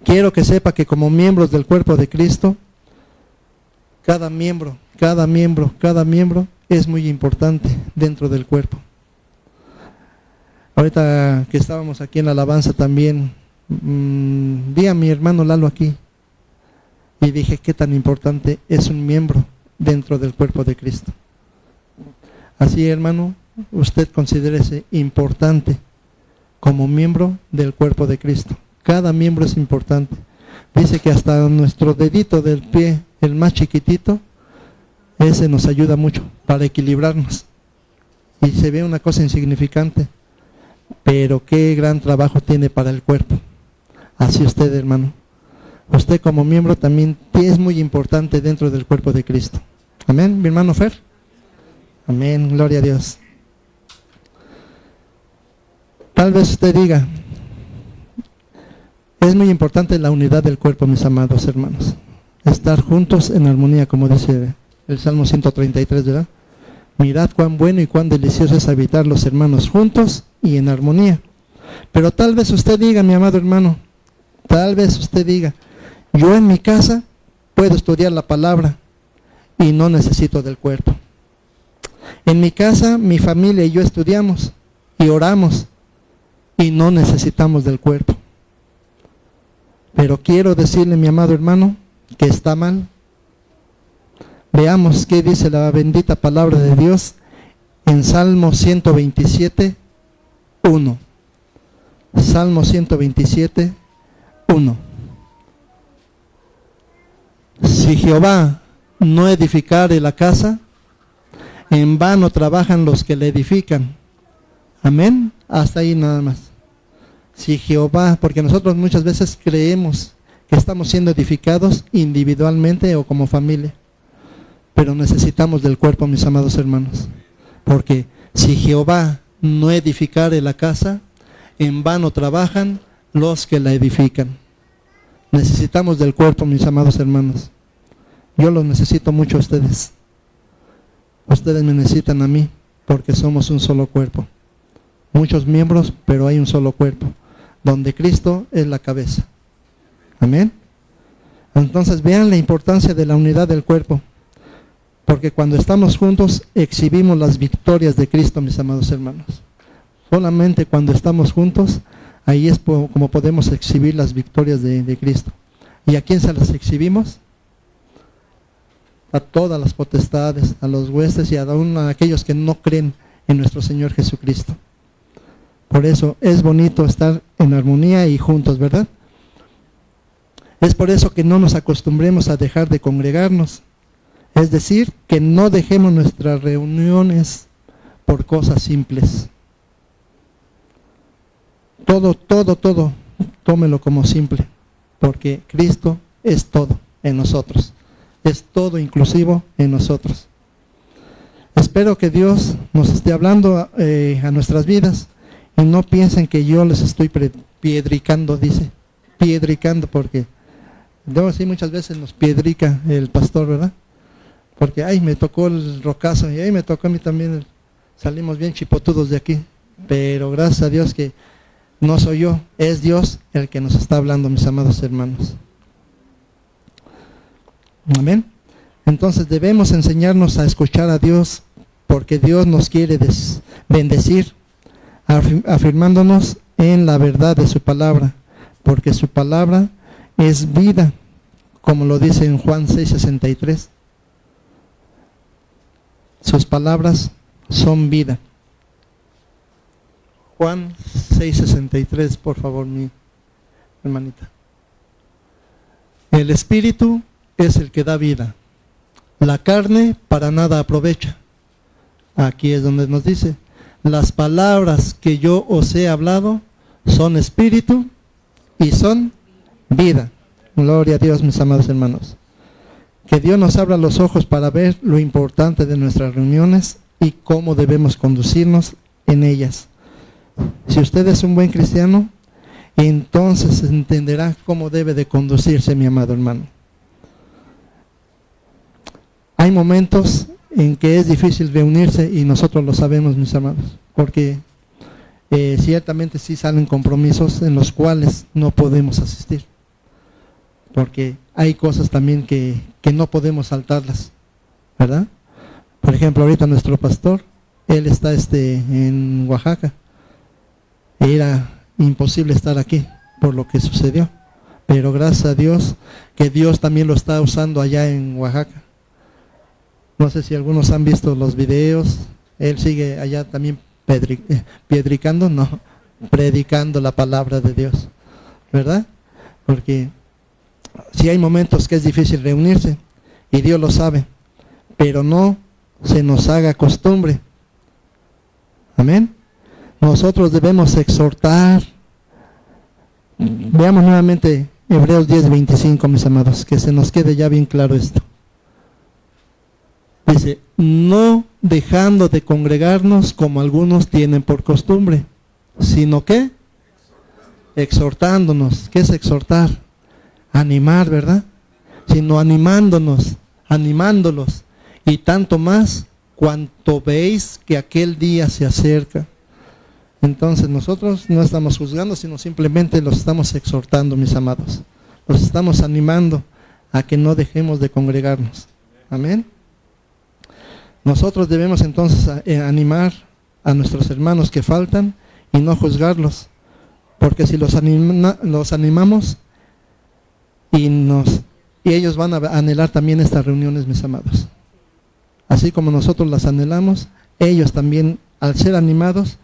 Quiero que sepa que como miembros del cuerpo de Cristo, cada miembro, cada miembro, cada miembro es muy importante dentro del cuerpo. Ahorita que estábamos aquí en la alabanza también, mmm, vi a mi hermano Lalo aquí y dije qué tan importante es un miembro dentro del cuerpo de Cristo. Así, hermano, usted considérese importante como miembro del cuerpo de Cristo. Cada miembro es importante. Dice que hasta nuestro dedito del pie, el más chiquitito, ese nos ayuda mucho para equilibrarnos. Y se ve una cosa insignificante, pero qué gran trabajo tiene para el cuerpo. Así usted, hermano. Usted como miembro también es muy importante dentro del cuerpo de Cristo. Amén, mi hermano Fer. Amén, gloria a Dios. Tal vez usted diga, es muy importante la unidad del cuerpo, mis amados hermanos. Estar juntos en armonía, como dice el Salmo 133, ¿verdad? Mirad cuán bueno y cuán delicioso es habitar los hermanos juntos y en armonía. Pero tal vez usted diga, mi amado hermano, Tal vez usted diga, yo en mi casa puedo estudiar la palabra y no necesito del cuerpo. En mi casa mi familia y yo estudiamos y oramos y no necesitamos del cuerpo. Pero quiero decirle, mi amado hermano, que está mal. Veamos qué dice la bendita palabra de Dios en Salmo 127, 1. Salmo 127, 1. Si Jehová no edificare la casa, en vano trabajan los que le edifican. Amén. Hasta ahí nada más. Si Jehová, porque nosotros muchas veces creemos que estamos siendo edificados individualmente o como familia, pero necesitamos del cuerpo, mis amados hermanos. Porque si Jehová no edificare la casa, en vano trabajan los que la edifican. Necesitamos del cuerpo, mis amados hermanos. Yo los necesito mucho a ustedes. Ustedes me necesitan a mí porque somos un solo cuerpo. Muchos miembros, pero hay un solo cuerpo, donde Cristo es la cabeza. Amén. Entonces vean la importancia de la unidad del cuerpo, porque cuando estamos juntos exhibimos las victorias de Cristo, mis amados hermanos. Solamente cuando estamos juntos Ahí es como podemos exhibir las victorias de, Cristo. ¿Y a quién se las exhibimos? a todas las potestades, a los huestes y a, a aquellos que no creen en nuestro Señor Jesucristo. Por eso es bonito estar en armonía y juntos, ¿verdad? Es por eso que no nos acostumbremos a dejar de congregarnos. Es decir, que no dejemos nuestras reuniones por cosas simples. Todo, todo, todo, tómelo como simple, porque Cristo es todo en nosotros. Es todo inclusivo en nosotros. Espero que Dios nos esté hablando eh, a nuestras vidas y no piensen que yo les estoy piedricando, dice, piedricando porque Debo decir, muchas veces nos piedrica el pastor, ¿verdad? Porque, ay, me tocó el rocazo y ay, me tocó a mí también. Salimos bien chipotudos de aquí. Pero gracias a Dios que no soy yo, es Dios el que nos está hablando, mis amados hermanos. Amén. Entonces debemos enseñarnos a escuchar a Dios porque Dios nos quiere bendecir, afirmándonos en la verdad de su palabra, porque su palabra es vida, como lo dice en Juan 6:63. Sus palabras son vida. Juan 6:63, por favor, mi hermanita. El espíritu es el que da vida. La carne para nada aprovecha. Aquí es donde nos dice, las palabras que yo os he hablado son espíritu y son vida. Gloria a Dios, mis amados hermanos. Que Dios nos abra los ojos para ver lo importante de nuestras reuniones y cómo debemos conducirnos en ellas. Si usted es un buen cristiano, entonces entenderá cómo debe de conducirse, mi amado hermano. Hay momentos en que es difícil reunirse y nosotros lo sabemos, mis amados, porque eh, ciertamente sí salen compromisos en los cuales no podemos asistir porque hay cosas también que, no podemos saltarlas, ¿verdad? Por ejemplo, ahorita nuestro pastor, él está este, en Oaxaca. Era imposible estar aquí por lo que sucedió. Pero gracias a Dios que Dios también lo está usando allá en Oaxaca. No sé si algunos han visto los videos. Él sigue allá también eh, piedricando, no, predicando la palabra de Dios. ¿Verdad? Porque si hay momentos que es difícil reunirse y Dios lo sabe, pero no se nos haga costumbre. Amén. Nosotros debemos exhortar. Veamos nuevamente Hebreos 10, 25, mis amados, que se nos quede ya bien claro esto. Dice, no dejando de congregarnos como algunos tienen por costumbre, sino que exhortándonos. ¿Qué es exhortar? animar, ¿verdad? Sino animándonos, animándolos. Y tanto más cuanto veis que aquel día se acerca. Entonces nosotros no estamos juzgando, sino simplemente los estamos exhortando, mis amados. Los estamos animando a que no dejemos de congregarnos. Amén. Nosotros debemos entonces eh, animar a nuestros hermanos que faltan y no juzgarlos. Porque si los, los animamos, y, nos, y ellos van a anhelar también estas reuniones, mis amados. Así como nosotros las anhelamos, ellos también, al ser animados,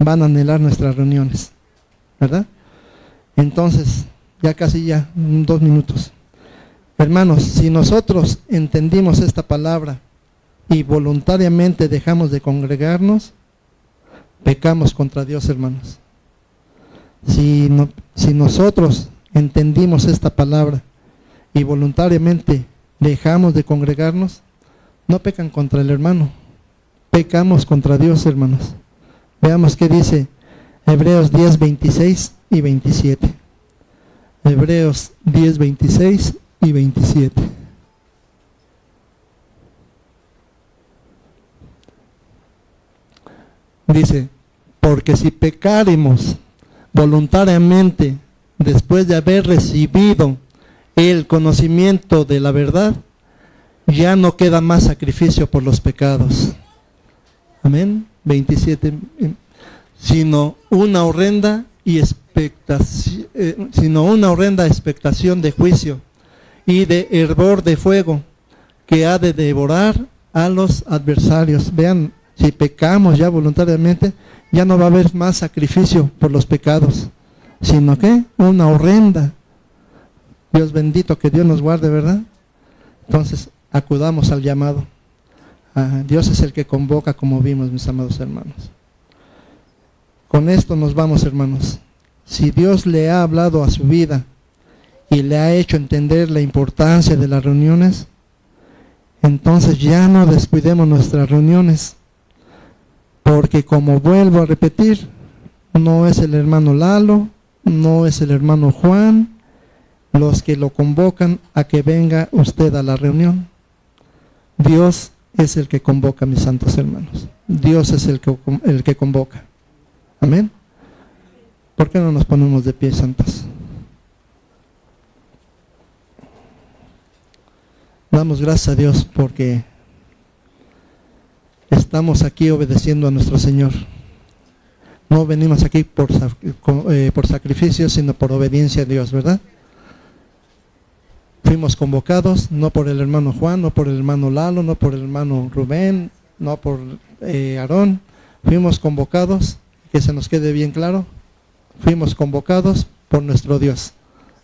van a anhelar nuestras reuniones. ¿Verdad? Entonces, ya casi ya, dos minutos. Hermanos, si nosotros entendimos esta palabra y voluntariamente dejamos de congregarnos, pecamos contra Dios, hermanos. Si, no, si nosotros entendimos esta palabra y voluntariamente dejamos de congregarnos, no pecan contra el hermano, pecamos contra Dios, hermanos. Veamos qué dice Hebreos 10, 26 y 27. Hebreos 10, 26 y 27. Dice, porque si pecaremos voluntariamente después de haber recibido el conocimiento de la verdad, ya no queda más sacrificio por los pecados. Amén. 27. Sino una horrenda y expectación, eh, sino una horrenda expectación de juicio y de hervor de fuego, que ha de devorar a los adversarios. Vean, si pecamos ya voluntariamente, ya no va a haber más sacrificio por los pecados, sino que una horrenda. Dios bendito, que Dios nos guarde, ¿verdad? Entonces, acudamos al llamado. Ah, Dios es el que convoca, como vimos, mis amados hermanos. Con esto nos vamos, hermanos. Si Dios le ha hablado a su vida y le ha hecho entender la importancia de las reuniones, entonces ya no descuidemos nuestras reuniones, porque como vuelvo a repetir, no es el hermano Lalo, no es el hermano Juan los que lo convocan a que venga usted a la reunión. Dios es el que convoca, mis santos hermanos. Dios es el que, el que convoca. Amén. ¿Por qué no nos ponemos de pie, santos? Damos gracias a Dios porque estamos aquí obedeciendo a nuestro Señor. No venimos aquí por, eh, por sacrificio, sino por obediencia a Dios, ¿verdad? Fuimos convocados no por el hermano Juan, no por el hermano Lalo, no por el hermano Rubén, no por eh, Aarón. Fuimos convocados, que se nos quede bien claro, fuimos convocados por nuestro Dios.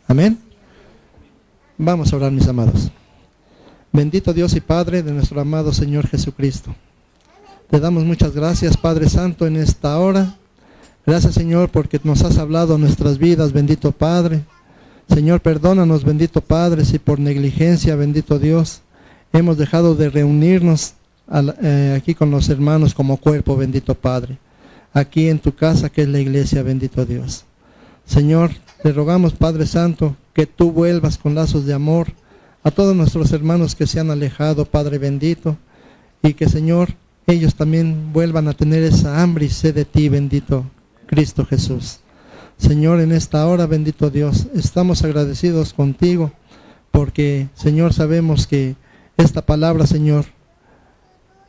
Amén. Vamos a orar, mis amados. Bendito Dios y Padre de nuestro amado Señor Jesucristo. Te damos muchas gracias, Padre Santo, en esta hora. Gracias, Señor, porque nos has hablado nuestras vidas, bendito Padre. Señor, perdónanos, bendito Padre, si por negligencia, bendito Dios, hemos dejado de reunirnos eh, aquí con los hermanos como cuerpo, bendito Padre. Aquí en tu casa, que es la iglesia, bendito Dios. Señor, te rogamos, Padre Santo, que tú vuelvas con lazos de amor a todos nuestros hermanos que se han alejado, Padre bendito, y que Señor, ellos también vuelvan a tener esa hambre y sed de ti, bendito Cristo Jesús. Señor, en esta hora, bendito Dios, estamos agradecidos contigo, porque Señor, sabemos que esta palabra, Señor,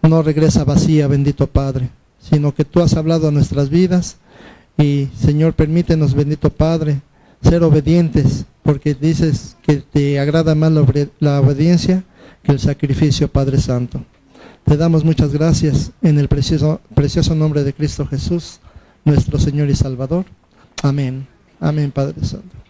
no regresa vacía, bendito Padre, sino que tú has hablado a nuestras vidas y Señor, permítenos, bendito Padre, ser obedientes, porque dices que te agrada más la, obediencia que el sacrificio, Padre Santo. Te damos muchas gracias en el precioso, precioso nombre de Cristo Jesús, nuestro Señor y Salvador. Amén. Amén, Padre Santo.